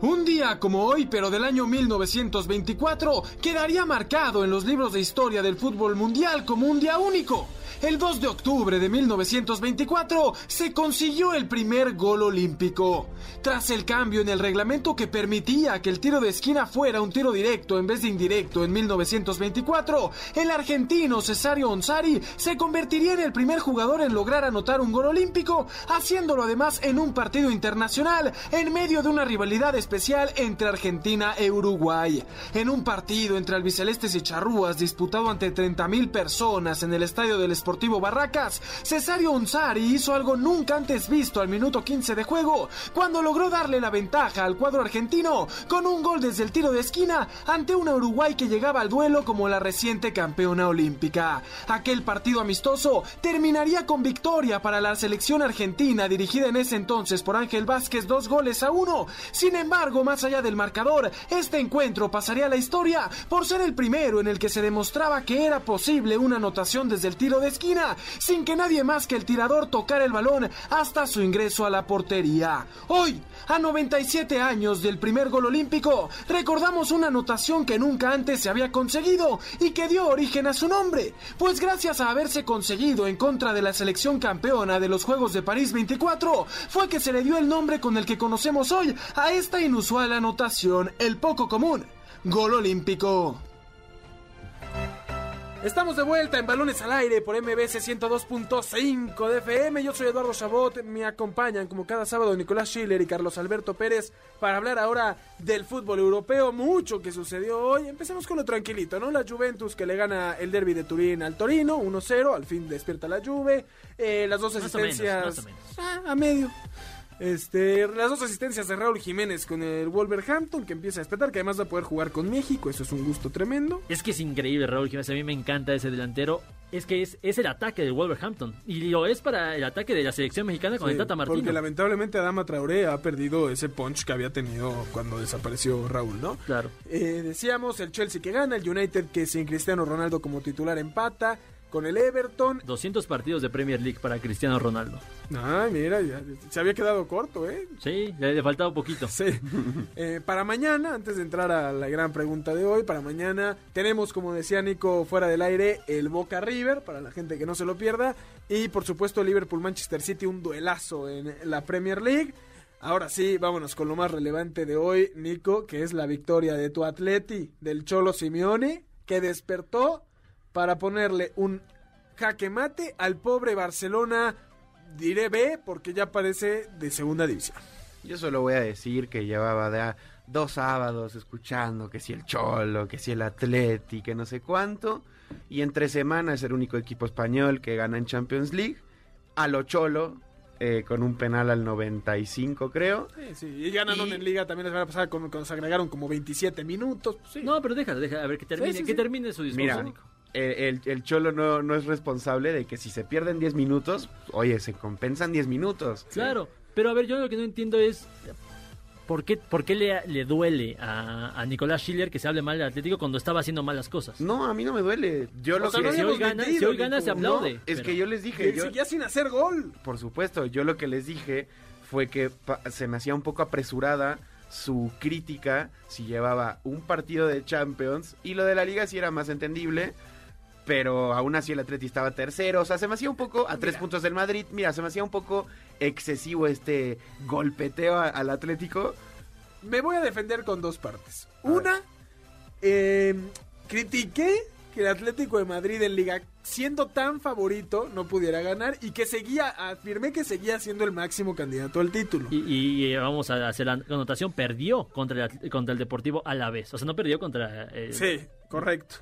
[SPEAKER 2] Un día como hoy, pero del año 1924, quedaría marcado en los libros de historia del fútbol mundial como un día único. El 2 de octubre de 1924 se consiguió el primer gol olímpico. Tras el cambio en el reglamento que permitía que el tiro de esquina fuera un tiro directo en vez de indirecto en 1924, el argentino Cesario Onsari se convertiría en el primer jugador en lograr anotar un gol olímpico, haciéndolo además en un partido internacional en medio de una rivalidad especial entre Argentina e Uruguay. En un partido entre albicelestes y charrúas disputado ante 30.000 personas en el estadio del Barracas, Cesario Onsari hizo algo nunca antes visto al minuto 15 de juego, cuando logró darle la ventaja al cuadro argentino con un gol desde el tiro de esquina ante una Uruguay que llegaba al duelo como la reciente campeona olímpica. Aquel partido amistoso terminaría con victoria para la selección argentina dirigida en ese entonces por Ángel Vázquez dos goles a uno. Sin embargo, más allá del marcador, este encuentro pasaría a la historia por ser el primero en el que se demostraba que era posible una anotación desde el tiro de sin que nadie más que el tirador tocara el balón hasta su ingreso a la portería. Hoy, a 97 años del primer gol olímpico, recordamos una anotación que nunca antes se había conseguido y que dio origen a su nombre, pues gracias a haberse conseguido en contra de la selección campeona de los Juegos de París 24, fue que se le dio el nombre con el que conocemos hoy a esta inusual anotación, el poco común, gol olímpico. Estamos de vuelta en Balones al Aire por MBS 102.5 de FM. Yo soy Eduardo Chabot. Me acompañan como cada sábado Nicolás Schiller y Carlos Alberto Pérez para hablar ahora del fútbol europeo. Mucho que sucedió hoy. Empecemos con lo tranquilito, ¿no? La Juventus que le gana el derby de Turín al Torino, 1-0. Al fin despierta la Juve. Eh, las dos
[SPEAKER 3] Más o menos,
[SPEAKER 2] asistencias
[SPEAKER 3] más o menos.
[SPEAKER 2] ah, a medio. Este, las dos asistencias de Raúl Jiménez con el Wolverhampton que empieza a despertar, que además va a poder jugar con México, eso es un gusto tremendo.
[SPEAKER 3] Es que es increíble, Raúl Jiménez. A mí me encanta ese delantero. Es que es, es el ataque del Wolverhampton. Y lo es para el ataque de la selección mexicana con
[SPEAKER 2] Sí,
[SPEAKER 3] el Tata Martino.
[SPEAKER 2] Porque lamentablemente Adama Traoré ha perdido ese punch que había tenido cuando desapareció Raúl, ¿no?
[SPEAKER 3] Claro.
[SPEAKER 2] Eh, decíamos el Chelsea que gana, el United que sin Cristiano Ronaldo como titular empata, con el Everton.
[SPEAKER 3] 200 partidos de Premier League para Cristiano Ronaldo.
[SPEAKER 2] Ay, mira, ya- se había quedado corto, ¿eh?
[SPEAKER 3] Sí, le, le faltaba poquito.
[SPEAKER 2] Sí. Eh, para mañana, antes de entrar a la gran pregunta de hoy, para mañana tenemos, como decía Nico, fuera del aire, el Boca River, para la gente que no se lo pierda. Y por supuesto, Liverpool-Manchester City, un duelazo en la Premier League. Ahora sí, vámonos con lo más relevante de hoy, Nico, que es la victoria de tu Atleti, del Cholo Simeone, que despertó para ponerle un jaque mate al pobre Barcelona, diré B, porque ya parece de segunda división.
[SPEAKER 4] Yo solo voy a decir que llevaba de dos sábados escuchando que si el Cholo, que si el Atleti, que no sé cuánto. Y entre semanas es el único equipo español que gana en Champions League. A lo Cholo, eh, con un penal al 95 creo.
[SPEAKER 2] Sí, sí, y ganaron
[SPEAKER 4] Y-
[SPEAKER 2] en liga también la semana pasada con, cuando se agregaron como 27 minutos. pues sí.
[SPEAKER 3] No, pero déjalo, déjalo, a ver que termine,
[SPEAKER 2] Sí, sí,
[SPEAKER 3] que
[SPEAKER 2] sí.
[SPEAKER 3] termine su discurso,
[SPEAKER 4] Mira. El, el- el Cholo no, no es responsable de que si se pierden 10 minutos, oye, se compensan 10 minutos.
[SPEAKER 3] Claro, pero a ver, yo lo que no entiendo es ¿por qué, por qué le, le duele a, a Nicolás Schiller que se hable mal del Atlético cuando estaba haciendo mal las cosas?
[SPEAKER 4] No, a mí no me duele. Yo
[SPEAKER 2] O
[SPEAKER 4] lo
[SPEAKER 2] sea,
[SPEAKER 4] que
[SPEAKER 2] no
[SPEAKER 3] si, hoy gana,
[SPEAKER 2] metido,
[SPEAKER 3] si hoy gana,
[SPEAKER 2] Nico.
[SPEAKER 3] se aplaude.
[SPEAKER 4] es
[SPEAKER 3] pero-
[SPEAKER 4] que yo les dije,
[SPEAKER 2] él
[SPEAKER 4] yo,
[SPEAKER 2] seguía sin hacer gol.
[SPEAKER 4] por supuesto, yo lo que les dije fue que pa- se me hacía un poco apresurada su crítica si llevaba un partido de Champions y lo de la liga sí era más entendible. Pero aún así el Atleti estaba tercero, o sea, se me hacía un poco a tres puntos del Madrid. Mira, se me hacía un poco excesivo este golpeteo a- al Atlético.
[SPEAKER 2] Me voy a defender con dos partes. Una, eh, critiqué que el Atlético de Madrid en Liga, siendo tan favorito, no pudiera ganar y que seguía, afirmé que seguía siendo el máximo candidato al título.
[SPEAKER 3] Y, y, eh, vamos a hacer la connotación, perdió contra el, contra el Deportivo a la vez. O sea, no perdió contra... eh,
[SPEAKER 2] Sí, correcto.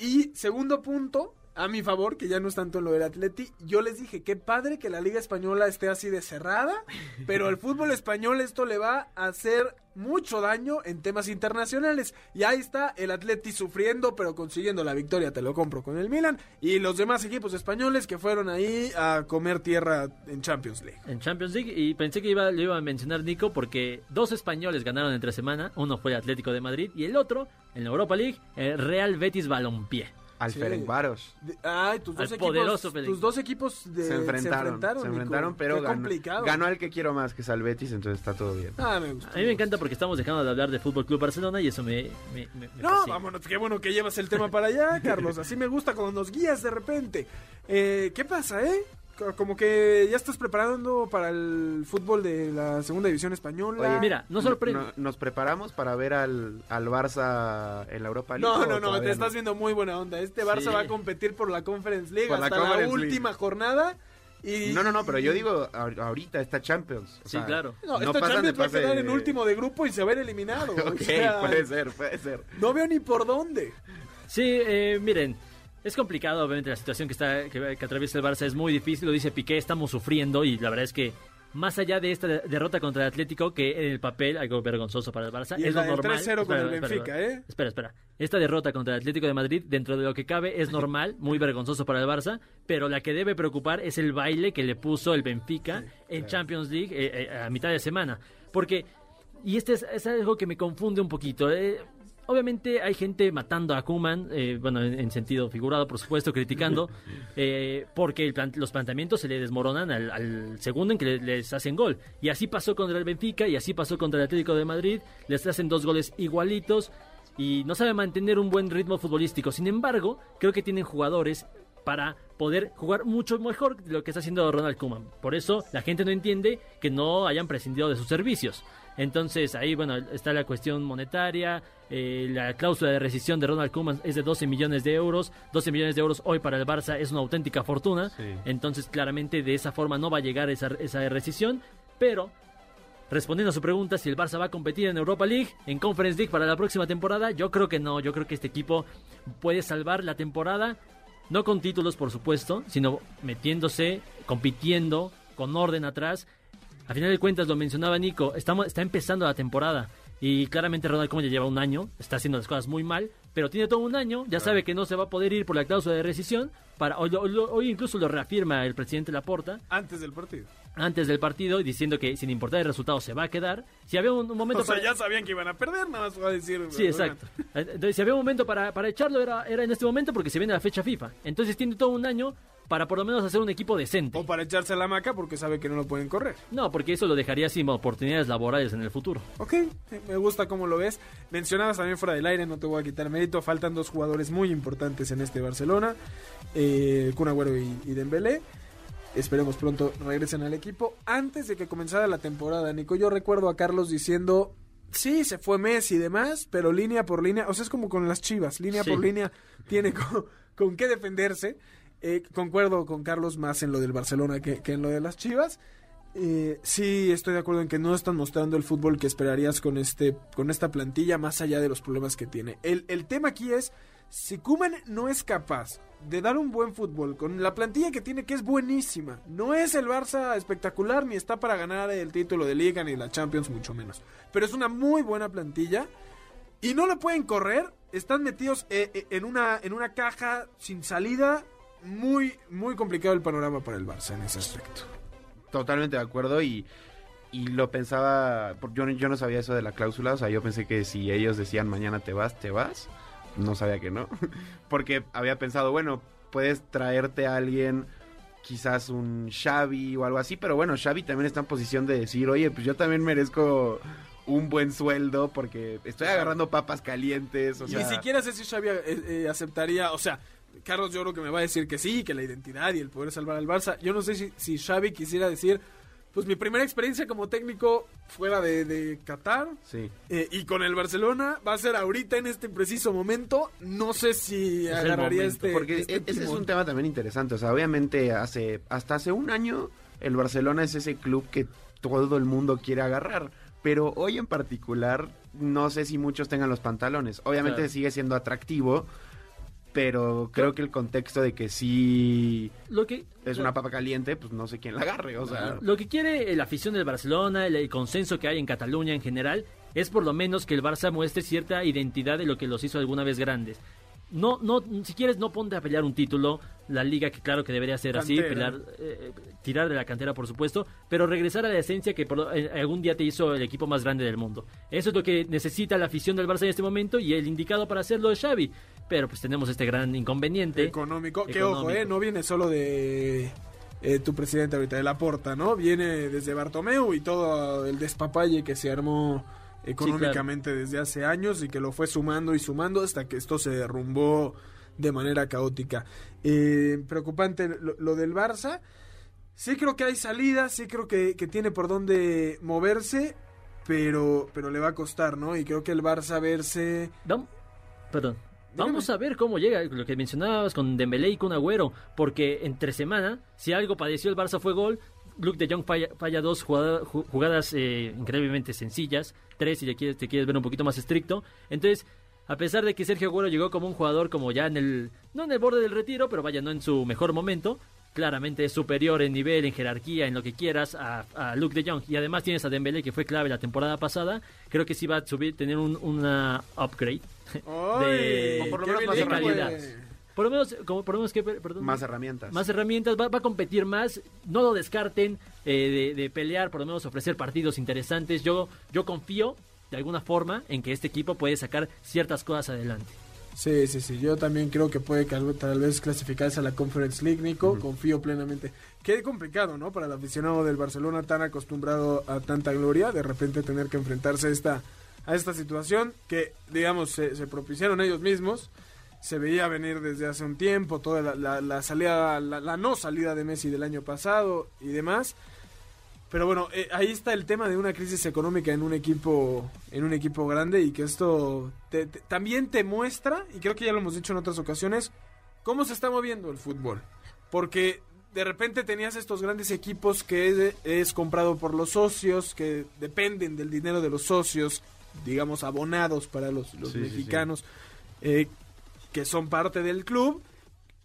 [SPEAKER 2] Y segundo punto, a mi favor, que ya no es tanto en lo del Atleti, yo les dije, qué padre que la Liga Española esté así de cerrada, pero al fútbol español esto le va a hacer mucho daño en temas internacionales. Y ahí está el Atleti sufriendo, pero consiguiendo la victoria, te lo compro con el Milan, y los demás equipos españoles que fueron ahí a comer tierra en Champions League.
[SPEAKER 3] en Champions League y pensé que iba, iba a mencionar Nico porque dos españoles ganaron entre semana, uno fue el Atlético de Madrid y el otro, en la Europa League, el Real Betis Balompié.
[SPEAKER 4] Al
[SPEAKER 2] Sí. Ay, tus dos
[SPEAKER 3] Al
[SPEAKER 2] equipos, tus dos equipos de-
[SPEAKER 4] se enfrentaron, se enfrentaron, pero
[SPEAKER 2] Qué
[SPEAKER 4] ganó,
[SPEAKER 2] complicado.
[SPEAKER 4] ganó al que quiero más, que es al Betis, entonces está todo bien.
[SPEAKER 2] Ah, me gustó.
[SPEAKER 3] A mí me encanta porque estamos dejando de hablar de Fútbol Club Barcelona y eso me, me, me- me
[SPEAKER 2] No, vámonos, qué bueno que llevas el tema para allá, Carlos. Así me gusta cuando nos guías de repente. Eh, ¿Qué pasa, eh? Co- Como que ya estás preparando para el fútbol de la segunda división española.
[SPEAKER 4] Oye,
[SPEAKER 3] Mira, no sorprende.
[SPEAKER 4] No- nos preparamos para ver al, al Barça en la Europa League.
[SPEAKER 2] no, no, no, te estás viendo muy buena onda. Este Barça
[SPEAKER 3] Sí.
[SPEAKER 2] va a competir por la Conference League
[SPEAKER 4] Por
[SPEAKER 2] hasta la,
[SPEAKER 4] Conference
[SPEAKER 2] última jornada. Y...
[SPEAKER 4] No, no, no, pero yo digo ahor- ahorita está Champions. o
[SPEAKER 3] Sí,
[SPEAKER 4] sea,
[SPEAKER 3] claro.
[SPEAKER 2] No,
[SPEAKER 4] no
[SPEAKER 2] esta Champions va a quedar en último de grupo y se va a ver eliminado. o
[SPEAKER 4] Ok,
[SPEAKER 2] sea,
[SPEAKER 4] puede ser, puede ser.
[SPEAKER 2] No veo ni por dónde.
[SPEAKER 3] Sí, eh, miren, es complicado, obviamente, la situación que, está, que, que atraviesa el Barça es muy difícil, lo dice Piqué, estamos sufriendo y la verdad es que más allá de esta de- derrota contra el Atlético, que en el papel algo vergonzoso para el Barça,
[SPEAKER 2] Y
[SPEAKER 3] es lo normal.
[SPEAKER 2] 3-0 con
[SPEAKER 3] Espera,
[SPEAKER 2] el
[SPEAKER 3] espera,
[SPEAKER 2] Benfica. ¿eh?
[SPEAKER 3] Espera, espera. Esta derrota contra el Atlético de Madrid, dentro de lo que cabe, es normal, muy vergonzoso para el Barça, pero la que debe preocupar es el baile que le puso el Benfica en Champions League eh, eh, a mitad de semana. Porque, y este es, es algo que me confunde un poquito. eh, Obviamente hay gente matando a Kuman, eh, bueno, en, en sentido figurado, por supuesto, criticando, eh, porque el los planteamientos se le desmoronan al, al segundo en que le- les hacen gol. Y así pasó contra el Benfica y así pasó contra el Atlético de Madrid, les hacen dos goles igualitos y no sabe mantener un buen ritmo futbolístico. Sin embargo, creo que tienen jugadores para poder jugar mucho mejor de lo que está haciendo Ronald Koeman. Por eso la gente no entiende que no hayan prescindido de sus servicios. Entonces ahí, bueno, está la cuestión monetaria, eh, la cláusula de rescisión de Ronald Koeman es de 12 millones de euros, 12 millones de euros hoy para el Barça es una auténtica fortuna,
[SPEAKER 4] Sí.
[SPEAKER 3] entonces claramente de esa forma no va a llegar esa, esa rescisión, pero Respondiendo a su pregunta si el Barça va a competir en Europa League, en Conference League para la próxima temporada, yo creo que no, yo creo que este equipo puede salvar la temporada, no con títulos por supuesto, sino metiéndose, compitiendo, con orden atrás. A final de cuentas, lo mencionaba Nico, estamos, está empezando la temporada y claramente Ronald Koeman ya lleva un año, está haciendo las cosas muy mal, pero tiene todo un año, ya sabe que no se va a poder ir por la cláusula de rescisión, para, hoy, hoy incluso lo reafirma el presidente Laporta,
[SPEAKER 2] Antes del partido.
[SPEAKER 3] Antes del partido diciendo que sin importar el resultado se va a quedar. Si había un, un momento
[SPEAKER 2] O sea,
[SPEAKER 3] para...
[SPEAKER 2] ya sabían que iban a perder, nada más a decir.
[SPEAKER 3] Sí, exacto. Entonces, si había un momento para, para echarlo era, era en este momento porque se viene la fecha FIFA. Entonces tiene todo un año para por lo menos hacer un equipo decente.
[SPEAKER 2] O para echarse a la maca porque sabe que no lo pueden correr.
[SPEAKER 3] No, porque eso lo dejaría sin oportunidades laborales en el futuro.
[SPEAKER 2] Ok, me gusta cómo lo ves. Mencionabas también fuera del aire, no te voy a quitar mérito. Faltan dos jugadores muy importantes en este Barcelona: eh, Kun Agüero y, y Dembélé. Esperemos pronto regresen al equipo. Antes de que comenzara la temporada, Nico, yo recuerdo a Carlos diciendo. Sí, se fue Messi y demás, pero línea por línea, o sea, es como con las chivas, línea
[SPEAKER 3] Sí.
[SPEAKER 2] por línea tiene con, con qué defenderse. Eh, concuerdo con Carlos más en lo del Barcelona que, que en lo de las chivas. Eh, sí, estoy de acuerdo en que no están mostrando el fútbol que esperarías con este con esta plantilla, más allá de los problemas que tiene. El, el tema aquí es, si Kuman no es capaz de dar un buen fútbol con la plantilla que tiene, que es buenísima, no es el Barça espectacular, ni está para ganar el título de Liga, ni la Champions, mucho menos. Pero es una muy buena plantilla y no la pueden correr, están metidos eh, eh, en, una, en una caja sin salida. Muy, muy complicado el panorama para el Barça en ese aspecto.
[SPEAKER 4] Totalmente de acuerdo y y lo pensaba, yo, yo no sabía eso de la cláusula, o sea, yo pensé que si ellos decían mañana te vas, te vas, no sabía que no, porque había pensado, bueno, puedes traerte a alguien, quizás un Xavi o algo así, pero bueno, Xavi también está en posición de decir, oye, pues yo también merezco un buen sueldo porque estoy agarrando papas calientes, o
[SPEAKER 2] Y
[SPEAKER 4] sea...
[SPEAKER 2] ni siquiera sé si Xavi eh, eh, aceptaría, o sea, Carlos yo creo que me va a decir que sí, que la identidad y el poder salvar al Barça. Yo no sé si, si Xavi quisiera decir, pues mi primera experiencia como técnico fuera de, de Qatar
[SPEAKER 4] Sí.
[SPEAKER 2] eh, y con el Barcelona va a ser ahorita en este preciso momento. No sé si agarraría este...
[SPEAKER 4] Porque
[SPEAKER 2] este
[SPEAKER 4] e- ese es un tema también interesante. O sea, obviamente hace hasta hace un año el Barcelona es ese club que todo el mundo quiere agarrar. Pero hoy en particular no sé si muchos tengan los pantalones. Obviamente
[SPEAKER 3] Claro.
[SPEAKER 4] sigue siendo atractivo, pero creo que el contexto de que sí
[SPEAKER 3] Lo que,
[SPEAKER 4] es una papa caliente, pues no sé quién la agarre. O sea,
[SPEAKER 3] Lo que quiere la afición del Barcelona, el, el consenso que hay en Cataluña en general, es por lo menos que el Barça muestre cierta identidad de lo que los hizo alguna vez grandes. No, no, si quieres no ponte a pelear un título, la liga que claro que debería ser así,
[SPEAKER 2] Cantera.
[SPEAKER 3] pelear, eh, tirar de la cantera por supuesto, pero regresar a la esencia que por eh, algún día te hizo el equipo más grande del mundo. Eso es lo que necesita la afición del Barça en este momento y el indicado para hacerlo es Xavi. Pero pues tenemos este gran inconveniente.
[SPEAKER 2] económico. Que ojo, eh, no viene solo de eh, tu presidente ahorita, de Laporta, ¿no? Viene desde Bartomeu y todo el despapalle que se armó económicamente desde hace años y que lo fue sumando y sumando hasta que esto se derrumbó de manera caótica. Eh, preocupante lo, lo del Barça. Sí creo que hay salidas, sí creo que, que tiene por dónde moverse, pero, pero le va a costar, ¿no? Y creo que el Barça verse...
[SPEAKER 3] Vam- Perdón. Vamos a ver cómo llega lo que mencionabas con Dembélé y con Agüero, porque entre semana, si algo padeció el Barça fue gol, Luke de Jong falla, dos jugada- ju- jugadas eh, increíblemente sencillas, tres si le quieres, te quieres ver un poquito más estricto. Entonces, a pesar de que Sergio Agüero llegó como un jugador como ya en el, no en el borde del retiro, pero vaya, no en su mejor momento, claramente es superior en nivel, en jerarquía, en lo que quieras a, a Luke de Jong. Y además tienes a Dembélé que fue clave la temporada pasada, creo que sí va a subir, tener un, una upgrade.
[SPEAKER 4] Por lo menos más
[SPEAKER 3] calidad. Por lo menos, como, por lo menos que, perdón,
[SPEAKER 4] más herramientas.
[SPEAKER 3] más herramientas, va, va a competir más, no lo descarten eh, de, de pelear, por lo menos ofrecer partidos interesantes. Yo, yo confío de alguna forma en que este equipo puede sacar ciertas cosas adelante.
[SPEAKER 2] Sí, sí, sí. Yo también creo que puede tal vez clasificarse a la Conference League, Nico. Confío plenamente. Qué complicado, ¿no? Para el aficionado del Barcelona tan acostumbrado a tanta gloria, de repente tener que enfrentarse a esta, a esta situación que, digamos, se, se propiciaron ellos mismos. Se veía venir desde hace un tiempo toda la, salida, la, no salida de Messi del año pasado y demás. Pero bueno, eh, ahí está el tema de una crisis económica en un equipo en un equipo grande y que esto te- también te muestra, y creo que ya lo hemos dicho en otras ocasiones, cómo se está moviendo el fútbol. Porque de repente tenías estos grandes equipos que es comprado por los socios, que dependen del dinero de los socios, digamos abonados para los, los
[SPEAKER 4] Sí, sí, sí.
[SPEAKER 2] mexicanos, eh, que son parte del club.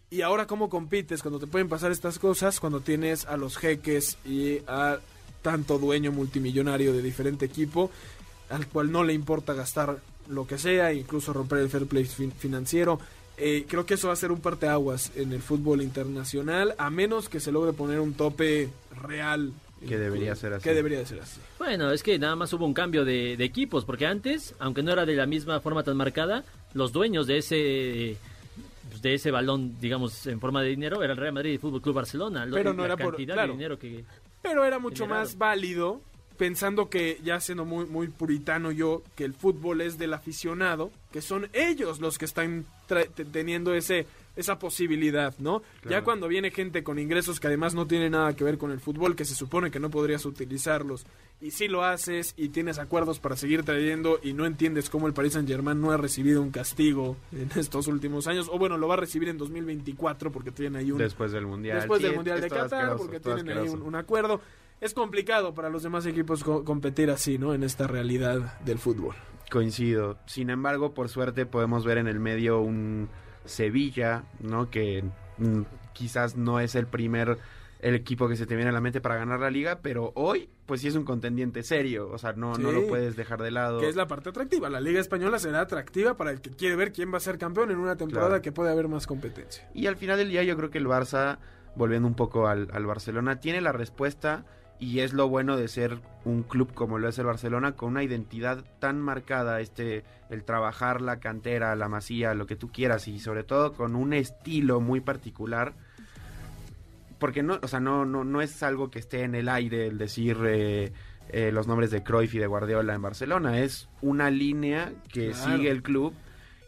[SPEAKER 2] Y ahora cómo compites cuando te pueden pasar estas cosas, cuando tienes a los jeques y a tanto dueño multimillonario de diferente equipo, al cual no le importa gastar lo que sea, incluso romper el fair play fin- financiero. Eh, creo que eso va a ser un parteaguas en el fútbol internacional, a menos que se logre poner un tope real.
[SPEAKER 4] Que debería ser así.
[SPEAKER 2] Que debería de ser así.
[SPEAKER 3] Bueno, es que nada más hubo un cambio de, de equipos, porque antes, aunque no era de la misma forma tan marcada, los dueños de ese pues, de ese balón, digamos, en forma de dinero, era el Real Madrid y el Fútbol Club Barcelona. Lo-
[SPEAKER 2] Pero no
[SPEAKER 3] la
[SPEAKER 2] era por-
[SPEAKER 3] cantidad
[SPEAKER 2] claro.
[SPEAKER 3] de dinero que
[SPEAKER 2] Pero era mucho más válido, pensando que, ya siendo muy, muy puritano yo, que el fútbol es del aficionado, que son ellos los que están tra- teniendo ese esa posibilidad, ¿no?
[SPEAKER 4] Claro.
[SPEAKER 2] Ya cuando viene gente con ingresos que además no tiene nada que ver con el fútbol, que se supone que no podrías utilizarlos, y si lo haces y tienes acuerdos para seguir trayendo y no entiendes cómo el Paris Saint Germain no ha recibido un castigo en estos últimos años, o bueno, lo va a recibir en 2024 porque tienen ahí un,
[SPEAKER 4] Después del Mundial.
[SPEAKER 2] después
[SPEAKER 4] Sí,
[SPEAKER 2] del Mundial de Qatar,
[SPEAKER 4] asqueroso,
[SPEAKER 2] porque tienen ahí un, acuerdo. Es complicado para los demás equipos co- competir así, ¿no? En esta realidad del fútbol.
[SPEAKER 4] Coincido. Sin embargo, por suerte podemos ver en el medio un Sevilla, ¿no? Que mm, quizás no es el primer el equipo que se te viene a la mente para ganar la liga, pero hoy pues sí es un contendiente serio, o sea, no, no lo puedes dejar de lado.
[SPEAKER 2] Que es la parte atractiva. La Liga Española será atractiva para el que quiere ver quién va a ser campeón en una temporada
[SPEAKER 4] Claro.
[SPEAKER 2] que puede haber más competencia.
[SPEAKER 4] Y al final del día yo creo que el Barça, volviendo un poco al, al Barcelona, tiene la respuesta y es lo bueno de ser un club como lo es el Barcelona con una identidad tan marcada este el trabajar la cantera la masía lo que tú quieras y sobre todo con un estilo muy particular porque no o sea no no no es algo que esté en el aire el decir eh, eh, los nombres de Cruyff y de Guardiola en Barcelona es una línea que
[SPEAKER 2] Claro.
[SPEAKER 4] sigue el club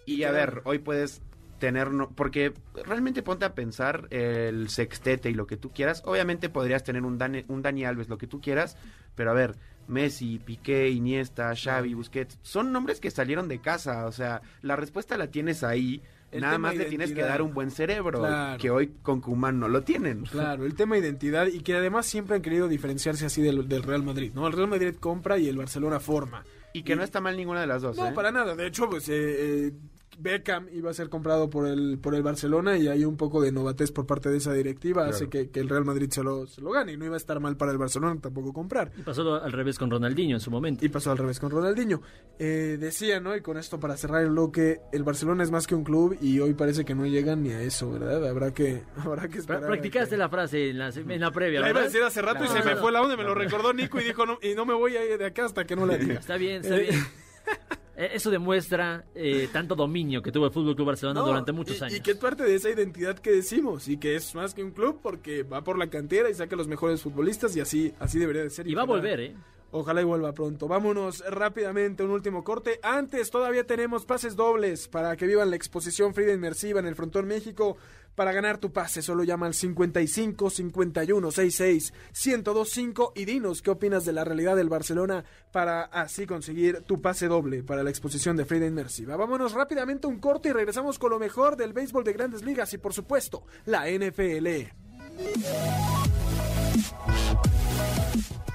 [SPEAKER 4] y a ver hoy puedes tener no- porque realmente ponte a pensar el sextete y lo que tú quieras obviamente podrías tener un Dani, un Dani Alves lo que tú quieras pero a ver Messi Piqué Iniesta Xavi Busquets son nombres que salieron de casa o sea la respuesta la tienes ahí
[SPEAKER 2] El
[SPEAKER 4] nada más le tienes que dar un buen cerebro
[SPEAKER 2] Claro.
[SPEAKER 4] que hoy con Kuman no lo tienen
[SPEAKER 2] Claro, el tema identidad y que además siempre han querido diferenciarse así del, del Real Madrid, ¿no? El Real Madrid compra y el Barcelona forma.
[SPEAKER 4] y que no está mal ninguna de las dos
[SPEAKER 2] No,
[SPEAKER 4] ¿eh?
[SPEAKER 2] para nada. De hecho, pues eh, eh, Beckham iba a ser comprado por el por el Barcelona y hay un poco de novatez por parte de esa directiva hace que, que el Real Madrid se lo, se lo gane y no iba a estar mal para el Barcelona tampoco comprar.
[SPEAKER 3] Y pasó al revés con Ronaldinho en su momento.
[SPEAKER 2] Y pasó al revés con Ronaldinho. Eh, decía, ¿no? Y con esto para cerrar el bloque, el Barcelona es más que un club y hoy parece que no llegan ni a eso, ¿verdad? Habrá que, habrá que esperar.
[SPEAKER 3] Practicaste
[SPEAKER 2] que-
[SPEAKER 3] la frase en la, en la previa,
[SPEAKER 2] La iba a decir hace rato y
[SPEAKER 3] No,
[SPEAKER 2] se me
[SPEAKER 3] no,
[SPEAKER 2] fue la onda, me lo recordó Nico y dijo, no, y no me voy a ir de acá hasta que no la diga.
[SPEAKER 3] Está bien, está
[SPEAKER 2] Eh,
[SPEAKER 3] bien. Eh, Eso demuestra eh, tanto dominio que tuvo el Fútbol Club Barcelona
[SPEAKER 2] No,
[SPEAKER 3] durante muchos
[SPEAKER 2] y-
[SPEAKER 3] años.
[SPEAKER 2] Y que es parte de esa identidad que decimos y que es más que un club porque va por la cantera y saca los mejores futbolistas y así, así debería de ser.
[SPEAKER 3] Y va a volver, ¿eh?
[SPEAKER 2] Ojalá y vuelva pronto. Vámonos rápidamente, un último corte. Antes todavía tenemos pases dobles para que vivan la exposición Frida Inmersiva en el Frontón México. Para ganar tu pase solo llama al 55 51 66 1025 y dinos qué opinas de la realidad del Barcelona para así conseguir tu pase doble para la exposición de Frida Inmersiva. Vámonos rápidamente a un corte y regresamos con lo mejor del béisbol de grandes ligas y por supuesto la NFL.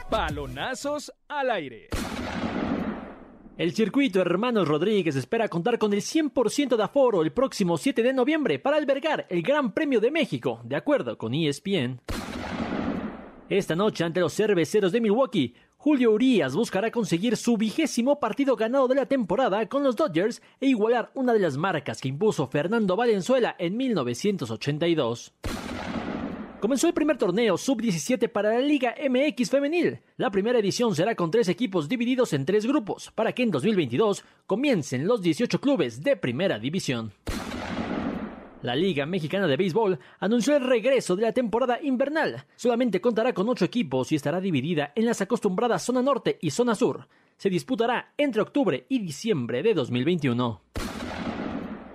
[SPEAKER 8] Balonazos al aire.
[SPEAKER 3] El circuito Hermanos Rodríguez espera contar con el 100% de aforo el próximo 7 de noviembre para albergar el Gran Premio de México, de acuerdo con ESPN. Esta noche ante los cerveceros de Milwaukee, Julio Urias buscará conseguir su vigésimo partido ganado de la temporada con los Dodgers e igualar una de las marcas que impuso Fernando Valenzuela en 1982. Comenzó el primer torneo sub-17 para la Liga MX femenil. La primera edición será con tres equipos divididos en tres grupos, para que en 2022 comiencen los 18 clubes de primera división. La Liga Mexicana de Béisbol anunció el regreso de la temporada invernal. Solamente contará con ocho equipos y estará dividida en las acostumbradas zona norte y zona sur. Se disputará entre octubre y diciembre de 2021.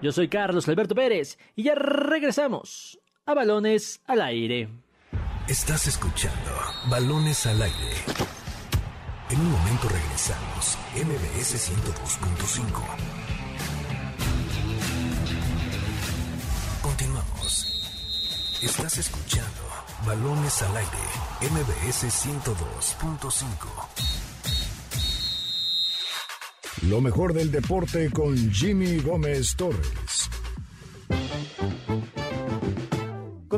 [SPEAKER 3] Yo soy Carlos Alberto Pérez y ya regresamos a Balones al Aire.
[SPEAKER 1] Estás escuchando Balones al aire. En un momento regresamos. MBS 102.5. Continuamos. Estás escuchando Balones al aire. MBS 102.5. Lo mejor del deporte con Jimmy Gómez Torres.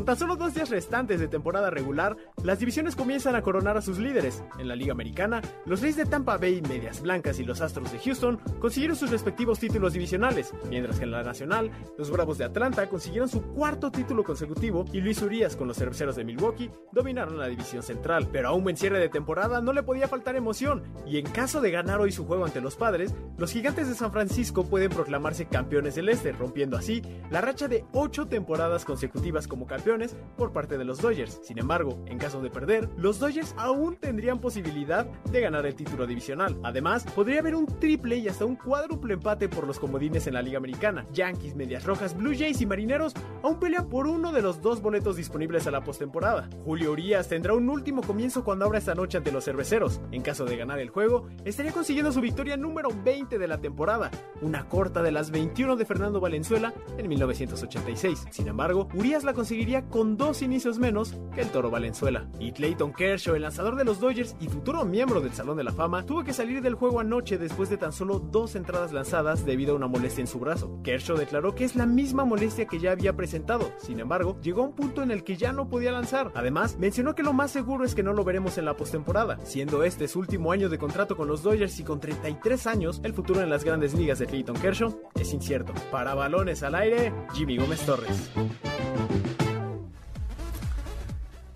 [SPEAKER 9] Con tan solo dos días restantes de temporada regular, las divisiones comienzan a coronar a sus líderes. En la Liga Americana, los Reyes de Tampa Bay, Medias Blancas y los Astros de Houston consiguieron sus respectivos títulos divisionales, mientras que en la Nacional, los Bravos de Atlanta consiguieron su cuarto título consecutivo y Luis Urias con los Cerveceros de Milwaukee dominaron la división central. Pero a un buen cierre de temporada no le podía faltar emoción, y en caso de ganar hoy su juego ante los Padres, los Gigantes de San Francisco pueden proclamarse campeones del Este, rompiendo así la racha de ocho temporadas consecutivas como campeones por parte de los Dodgers. Sin embargo, en caso de perder, los Dodgers aún tendrían posibilidad de ganar el título divisional. Además, podría haber un triple y hasta un cuádruple empate por los comodines en la Liga Americana. Yankees, Medias Rojas, Blue Jays y Marineros aún pelean por uno de los dos boletos disponibles a la postemporada. Julio Urias tendrá un último comienzo cuando abra esta noche ante los cerveceros. En caso de ganar el juego, estaría consiguiendo su victoria número 20 de la temporada, una corta de las 21 de Fernando Valenzuela en 1986. Sin embargo, Urias la conseguiría con dos inicios menos que el Toro Valenzuela. Y Clayton Kershaw, el lanzador de los Dodgers y futuro miembro del Salón de la Fama, tuvo que salir del juego anoche después de tan solo dos entradas lanzadas debido a una molestia en su brazo. Kershaw declaró que es la misma molestia que ya había presentado. Sin embargo, llegó a un punto en el que ya no podía lanzar. Además, mencionó que lo más seguro es que no lo veremos en la postemporada. Siendo este su último año de contrato con los Dodgers y con 33 años, el futuro en las grandes ligas de Clayton Kershaw es incierto. Para balones al aire, Jimmy Gómez Torres.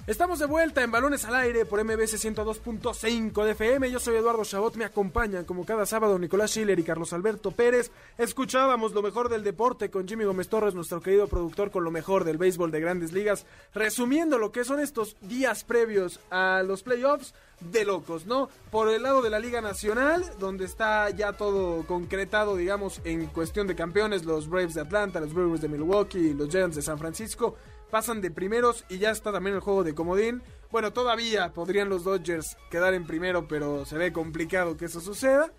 [SPEAKER 2] Estamos de vuelta en Balones al Aire por MBC 102.5 de FM. Yo soy Eduardo Chabot, me acompañan como cada sábado Nicolás Schiller y Carlos Alberto Pérez. Escuchábamos lo mejor del deporte con Jimmy Gómez Torres, nuestro querido productor, con lo mejor del béisbol de grandes ligas. Resumiendo lo que son estos días previos a los playoffs de locos, ¿no? Por el lado de la Liga Nacional, donde está ya todo concretado, digamos, en cuestión de campeones, los Braves de Atlanta, los Brewers de Milwaukee, los Giants de San Francisco pasan de primeros y ya está también el juego de comodín. Bueno, todavía podrían los Dodgers quedar en primero, pero se ve complicado que eso suceda.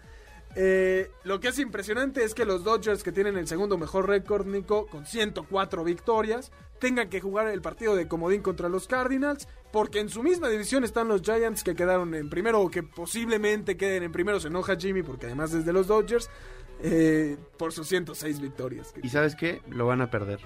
[SPEAKER 2] Eh, lo que es impresionante es que los Dodgers, que tienen el segundo mejor récord, Nico, con 104 victorias, tengan que jugar el partido de comodín contra los Cardinals, porque en su misma división están los Giants que quedaron en primero o que posiblemente queden en primero. Se enoja Jimmy porque además es de los Dodgers, eh, por sus 106 victorias.
[SPEAKER 4] ¿Y sabes qué? Lo van a perder.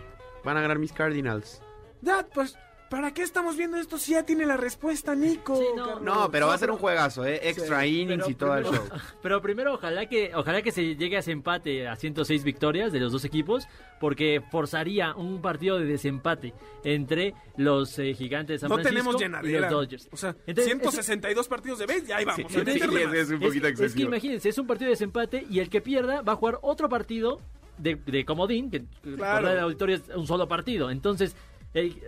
[SPEAKER 4] Van a ganar mis Cardinals.
[SPEAKER 2] Ya, pues, ¿para qué estamos viendo esto si ya tiene la respuesta, Nico?
[SPEAKER 3] Sí, no.
[SPEAKER 2] Carlos?
[SPEAKER 4] No, pero va a ser un juegazo, ¿eh? Extra innings y todo el show.
[SPEAKER 3] Pero primero, ojalá que, ojalá que se llegue a ese empate a 106 victorias de los dos equipos, porque forzaría un partido de desempate entre los eh, gigantes de San
[SPEAKER 2] No
[SPEAKER 3] Francisco
[SPEAKER 2] tenemos
[SPEAKER 3] y los Dodgers.
[SPEAKER 2] O sea,
[SPEAKER 3] Entonces,
[SPEAKER 2] 162 partidos de vez, ya ahí vamos.
[SPEAKER 3] Sí,
[SPEAKER 2] a
[SPEAKER 4] es un poquito
[SPEAKER 3] es, es que imagínense, es un partido de desempate y el que pierda va a jugar otro partido de, de comodín, que
[SPEAKER 2] Claro.
[SPEAKER 3] por el auditorio es un solo partido. Entonces,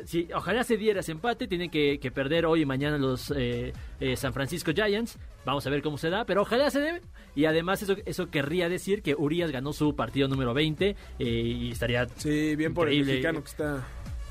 [SPEAKER 3] si ojalá se diera ese empate, tienen que, que perder hoy y mañana los eh, eh, San Francisco Giants. Vamos a ver cómo se da, pero ojalá se dé. Y además eso, eso querría decir que Urias ganó su partido número 20 eh, y estaría...
[SPEAKER 2] Sí, bien por el mexicano que está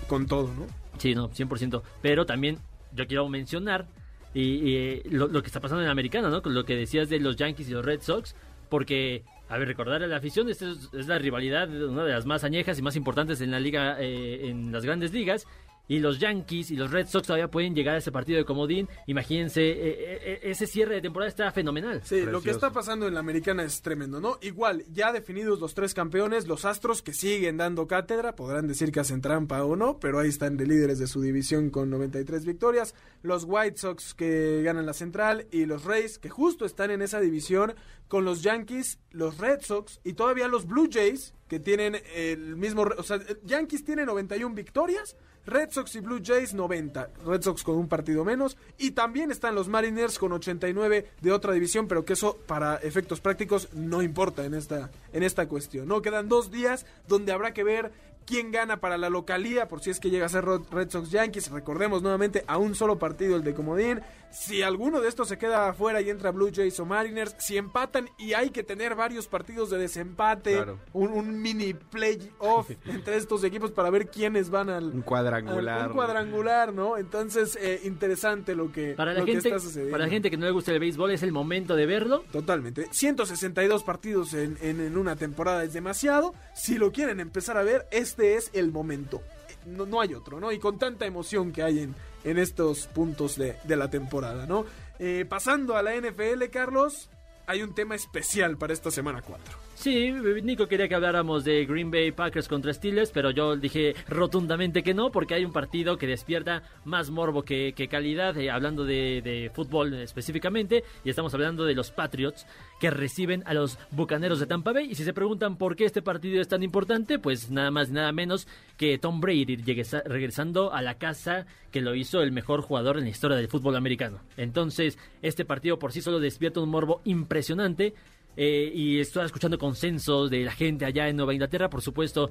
[SPEAKER 2] con todo, ¿no?
[SPEAKER 3] Sí, no, 100%. Pero también yo quiero mencionar y, y, lo, lo que está pasando en la americana, ¿no? Con lo que decías de los Yankees y los Red Sox, porque, a ver, recordar a la afición, esta es, es la rivalidad, una de las más añejas y más importantes en la liga, eh, en las grandes ligas. Y los Yankees y los Red Sox todavía pueden llegar a ese partido de comodín. Imagínense, eh, eh, ese cierre de temporada está fenomenal.
[SPEAKER 2] Sí, lo que está pasando en la americana es tremendo, ¿no? Igual, ya definidos los tres campeones, los Astros que siguen dando cátedra, podrán decir que hacen trampa o no, pero ahí están de líderes de su división con 93 victorias, los White Sox que ganan la central y los Rays que justo están en esa división con los Yankees, los Red Sox y todavía los Blue Jays que tienen el mismo, o sea, Yankees tiene 91 victorias, Red Sox y Blue Jays 90. Red Sox con un partido menos. Y también están los Mariners con 89 de otra división, pero que eso para efectos prácticos no importa en esta, en esta cuestión. No quedan dos días donde habrá que ver quién gana para la localía, por si es que llega a ser Red Sox Yankees. Recordemos nuevamente a un solo partido el de Comodín. Si alguno de estos se queda afuera y entra Blue Jays o Mariners, si empatan y hay que tener varios partidos de desempate,
[SPEAKER 4] Claro.
[SPEAKER 2] un, un mini playoff entre estos equipos para ver quiénes van al,
[SPEAKER 4] Un cuadrangular.
[SPEAKER 2] un cuadrangular, ¿no? Entonces, eh, interesante lo que,
[SPEAKER 3] Para la,
[SPEAKER 2] lo que
[SPEAKER 3] gente,
[SPEAKER 2] está sucediendo.
[SPEAKER 3] para la gente que no le gusta el béisbol es el momento de verlo.
[SPEAKER 2] Totalmente. 162 partidos en, en- en una temporada es demasiado. Si lo quieren empezar a ver, este es el momento. No, no hay otro, ¿no? Y con tanta emoción que hay en, en estos puntos de, de la temporada, ¿no? Eh, pasando a la NFL, Carlos, hay un tema especial para esta semana 4.
[SPEAKER 3] Sí, Nico quería que habláramos de Green Bay Packers contra Steelers, pero yo dije rotundamente que no, porque hay un partido que despierta más morbo que, calidad, eh, hablando de, de fútbol específicamente, y estamos hablando de los Patriots que reciben a los Bucaneros de Tampa Bay. Y si se preguntan por qué este partido es tan importante, pues nada más y nada menos que Tom Brady llegue- regresando a la casa que lo hizo el mejor jugador en la historia del fútbol americano. Entonces, este partido por sí solo despierta un morbo impresionante. Eh, y estoy escuchando consensos de la gente allá en Nueva Inglaterra. Por supuesto,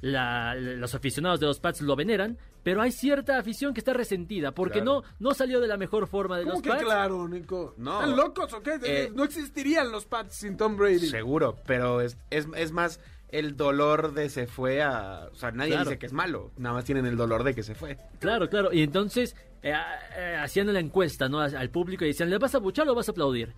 [SPEAKER 3] la- los aficionados de los Pats lo veneran, pero hay cierta afición que está resentida porque
[SPEAKER 4] Claro.
[SPEAKER 3] no, no salió de la mejor forma de
[SPEAKER 2] ¿Cómo
[SPEAKER 3] los
[SPEAKER 2] que
[SPEAKER 3] Pats.
[SPEAKER 2] claro, Nico?
[SPEAKER 4] No.
[SPEAKER 2] ¿Están locos o qué?
[SPEAKER 4] Eh,
[SPEAKER 2] no existirían los Pats sin Tom Brady.
[SPEAKER 4] Seguro, pero es, es, es más el dolor de se fue a... O sea, nadie
[SPEAKER 3] Claro.
[SPEAKER 4] dice que es malo, nada más tienen el dolor de que se fue.
[SPEAKER 3] Claro, claro. Y entonces eh, eh, hacían la encuesta ¿no? al al público y decían, ¿le vas a buchar o vas a aplaudir?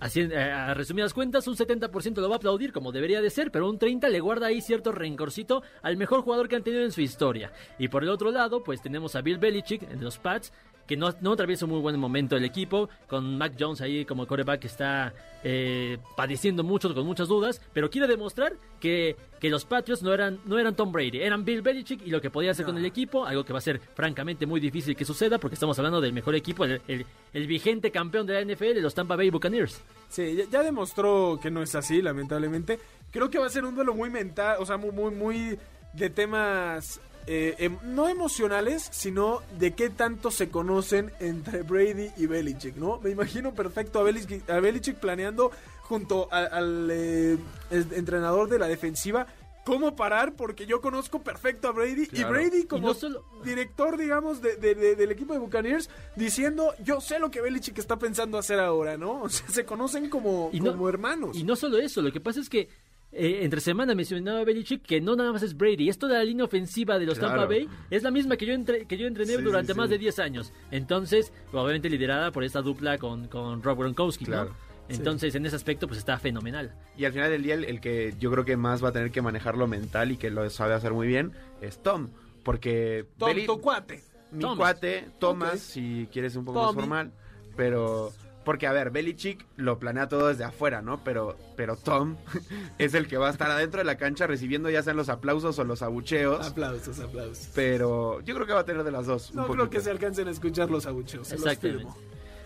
[SPEAKER 3] Así, eh, a resumidas cuentas, un 70% lo va a aplaudir como debería de ser, pero un 30% le guarda ahí cierto rencorcito al mejor jugador que han tenido en su historia. Y por el otro lado, pues tenemos a Bill Belichick en los Pats, que no, no atraviesa un muy buen momento el equipo, con Mac Jones ahí como coreback que está eh, padeciendo mucho, con muchas dudas, pero quiere demostrar que, que los Patriots no eran, no eran Tom Brady, eran Bill Belichick y lo que podía hacer con el equipo, algo que va a ser francamente muy difícil que suceda, porque estamos hablando del mejor equipo, el, el- el vigente campeón de la NFL, los Tampa Bay Buccaneers.
[SPEAKER 2] Sí, ya, ya demostró que no es así, lamentablemente. Creo que va a ser un duelo muy mental, o sea, muy, muy, muy de temas eh, em- no emocionales, sino de qué tanto se conocen entre Brady y Belichick, ¿no? Me imagino perfecto a Belichick, a Belichick planeando junto a- al eh, entrenador de la defensiva cómo parar, porque yo conozco perfecto a Brady
[SPEAKER 4] Claro.
[SPEAKER 2] y Brady
[SPEAKER 3] Y
[SPEAKER 2] como
[SPEAKER 3] no solo-
[SPEAKER 2] director, digamos, de- de- de- del equipo de Buccaneers, diciendo, yo sé lo que Belichick está pensando hacer ahora, ¿no? O sea, se conocen como,
[SPEAKER 3] no-
[SPEAKER 2] como hermanos.
[SPEAKER 3] Y no solo eso, lo que pasa es que eh, entre semana mencionaba Belichick que no nada más es Brady, esto de la línea ofensiva de los
[SPEAKER 4] Claro.
[SPEAKER 3] Tampa Bay es la misma que yo, entre- que yo entrené
[SPEAKER 4] Sí,
[SPEAKER 3] durante
[SPEAKER 4] sí,
[SPEAKER 3] más
[SPEAKER 4] sí.
[SPEAKER 3] de 10 años. Entonces, obviamente liderada por esta dupla con, con Rob Gronkowski, ¿no?
[SPEAKER 4] Claro.
[SPEAKER 3] Entonces, en ese aspecto, pues está fenomenal.
[SPEAKER 4] Y al final del día, el, el que yo creo que más va a tener que manejar lo mental y que lo sabe hacer muy bien es Tom. Porque
[SPEAKER 2] Tom,
[SPEAKER 4] Beli-
[SPEAKER 2] tu cuate.
[SPEAKER 4] mi
[SPEAKER 3] Thomas.
[SPEAKER 4] cuate, Thomas, si quieres un poco
[SPEAKER 2] Tommy.
[SPEAKER 4] más formal, pero porque a ver, Belichick lo planea todo desde afuera, ¿no? Pero pero Tom es el que va a estar adentro de la cancha recibiendo ya sean los aplausos o los abucheos,
[SPEAKER 2] Aplausos, aplausos.
[SPEAKER 4] pero yo creo que va a tener de las dos.
[SPEAKER 2] No
[SPEAKER 4] un
[SPEAKER 2] creo que se alcancen a escuchar los abucheos. se los
[SPEAKER 3] Exactamente.
[SPEAKER 2] firmo.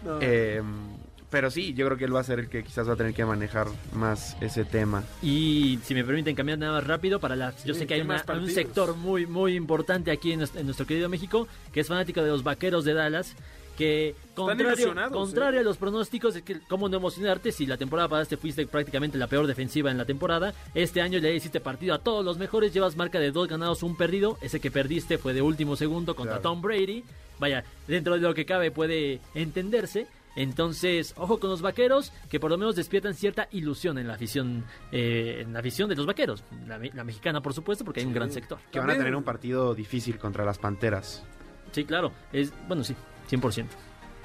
[SPEAKER 2] No.
[SPEAKER 4] Eh, pero sí, yo creo que él va a ser el que quizás va a tener que manejar más ese tema.
[SPEAKER 3] Y si me permiten cambiar nada más rápido para las... Yo
[SPEAKER 2] Sí,
[SPEAKER 3] sé que hay
[SPEAKER 2] ¿qué
[SPEAKER 3] una-
[SPEAKER 2] más
[SPEAKER 3] un sector muy, muy importante aquí en nuestro querido México, que es fanático de los Vaqueros de Dallas, que contrario, contrario
[SPEAKER 2] ¿eh?
[SPEAKER 3] a los pronósticos, es que cómo no emocionarte si la temporada pasaste fuiste prácticamente la peor defensiva en la temporada, este año le hiciste partido a todos los mejores, llevas marca de dos ganados, un perdido, ese que perdiste fue de último segundo contra
[SPEAKER 4] Claro.
[SPEAKER 3] Tom Brady, vaya, dentro de lo que cabe puede entenderse. Entonces, ojo con los vaqueros, que por lo menos despiertan cierta ilusión en la afición, eh, en la afición de los vaqueros, la, me- la mexicana por supuesto, porque hay un gran sector.
[SPEAKER 4] Que van a tener un partido difícil contra las Panteras.
[SPEAKER 3] Sí, claro, es bueno, sí, 100%.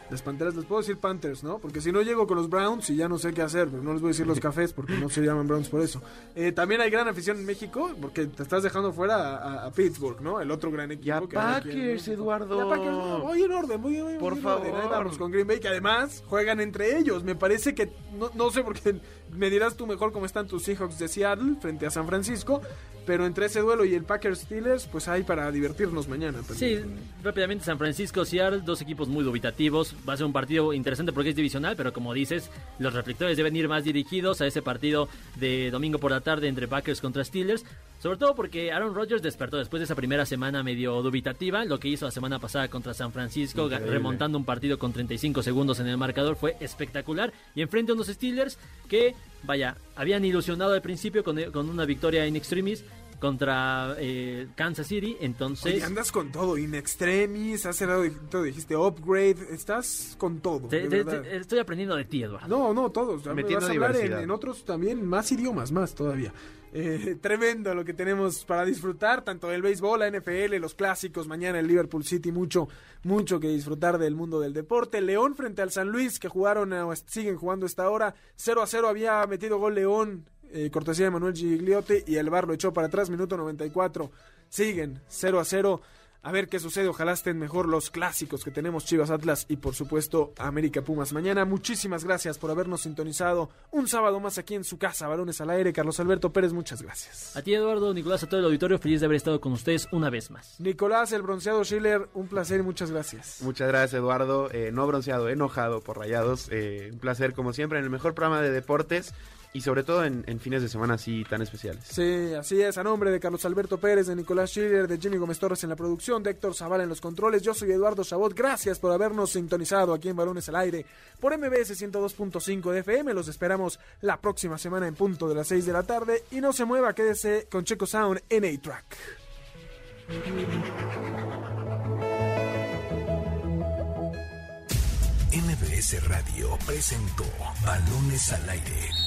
[SPEAKER 2] Las Panteras, les puedo decir Panthers, ¿no? Porque si no llego con los Browns y ya no sé qué hacer, pero no les voy a decir los cafés porque no se llaman Browns por eso. Eh, también hay gran afición en México porque te estás dejando fuera a, a- a Pittsburgh, ¿no? El otro gran equipo.
[SPEAKER 4] Y a
[SPEAKER 2] que
[SPEAKER 4] Packers. Eduardo.
[SPEAKER 2] Y a Packers, no, voy en orden, voy, voy-
[SPEAKER 4] Por
[SPEAKER 2] voy en orden. Ahí
[SPEAKER 4] favor.
[SPEAKER 2] vamos con Green Bay, que además juegan entre ellos. Me parece que, no, no sé por qué, me dirás tú mejor cómo están tus Seahawks de Seattle frente a San Francisco, pero entre ese duelo y el Packers Steelers, pues hay para divertirnos mañana.
[SPEAKER 3] Sí, rápidamente San Francisco, Seattle, dos equipos muy dubitativos. Va a ser un partido interesante porque es divisional, pero como dices, los reflectores deben ir más dirigidos a ese partido de domingo por la tarde entre Packers contra Steelers. Sobre todo porque Aaron Rodgers despertó después de esa primera semana medio dubitativa. Lo que hizo la semana pasada contra San Francisco,
[SPEAKER 4] Increíble.
[SPEAKER 3] remontando un partido con 35 segundos en el marcador, fue espectacular. Y enfrente a unos Steelers que, vaya, habían ilusionado al principio con, con una victoria en extremis contra eh, Kansas City. Entonces.
[SPEAKER 2] Oye, andas con todo, in extremis, hace rato dijiste upgrade, estás con todo.
[SPEAKER 3] Te-
[SPEAKER 2] de
[SPEAKER 3] te-
[SPEAKER 2] verdad.
[SPEAKER 3] te- estoy aprendiendo de ti, Eduardo.
[SPEAKER 2] No, no, todos. Me
[SPEAKER 4] Metiendo
[SPEAKER 2] vas a hablar en,
[SPEAKER 4] diversidad.
[SPEAKER 2] en otros también, más idiomas, más todavía. Eh, tremendo lo que tenemos para disfrutar, tanto del béisbol, la NFL, los clásicos, mañana el Liverpool City, mucho, mucho que disfrutar del mundo del deporte. León frente al San Luis, que jugaron, o siguen jugando esta hora, 0 a 0 había metido gol León, eh, cortesía de Manuel Gigliotti, y el Bar lo echó para atrás, minuto 94. Siguen 0 a 0. A ver qué sucede, ojalá estén mejor los clásicos que tenemos Chivas Atlas y por supuesto América Pumas mañana. Muchísimas gracias por habernos sintonizado un sábado más aquí en su casa, Balones al Aire. Carlos Alberto Pérez, muchas gracias.
[SPEAKER 3] A ti, Eduardo, Nicolás, a todo el auditorio, feliz de haber estado con ustedes una vez más.
[SPEAKER 2] Nicolás, el bronceado Schiller, un placer y muchas gracias.
[SPEAKER 4] Muchas gracias, Eduardo. Eh, no bronceado, enojado por rayados. Eh, un placer, como siempre, en el mejor programa de deportes y sobre todo en, en fines de semana así tan especiales.
[SPEAKER 2] Sí, así es, a nombre de Carlos Alberto Pérez, de Nicolás Schiller, de Jimmy Gómez Torres en la producción, de Héctor Zavala en los controles, yo soy Eduardo Chabot, gracias por habernos sintonizado aquí en Balones al Aire por MBS 102.5 de FM, los esperamos la próxima semana en punto de las 6 de la tarde y no se mueva, quédese con Checo Sound en A-Track.
[SPEAKER 1] MBS Radio presentó Balones al Aire.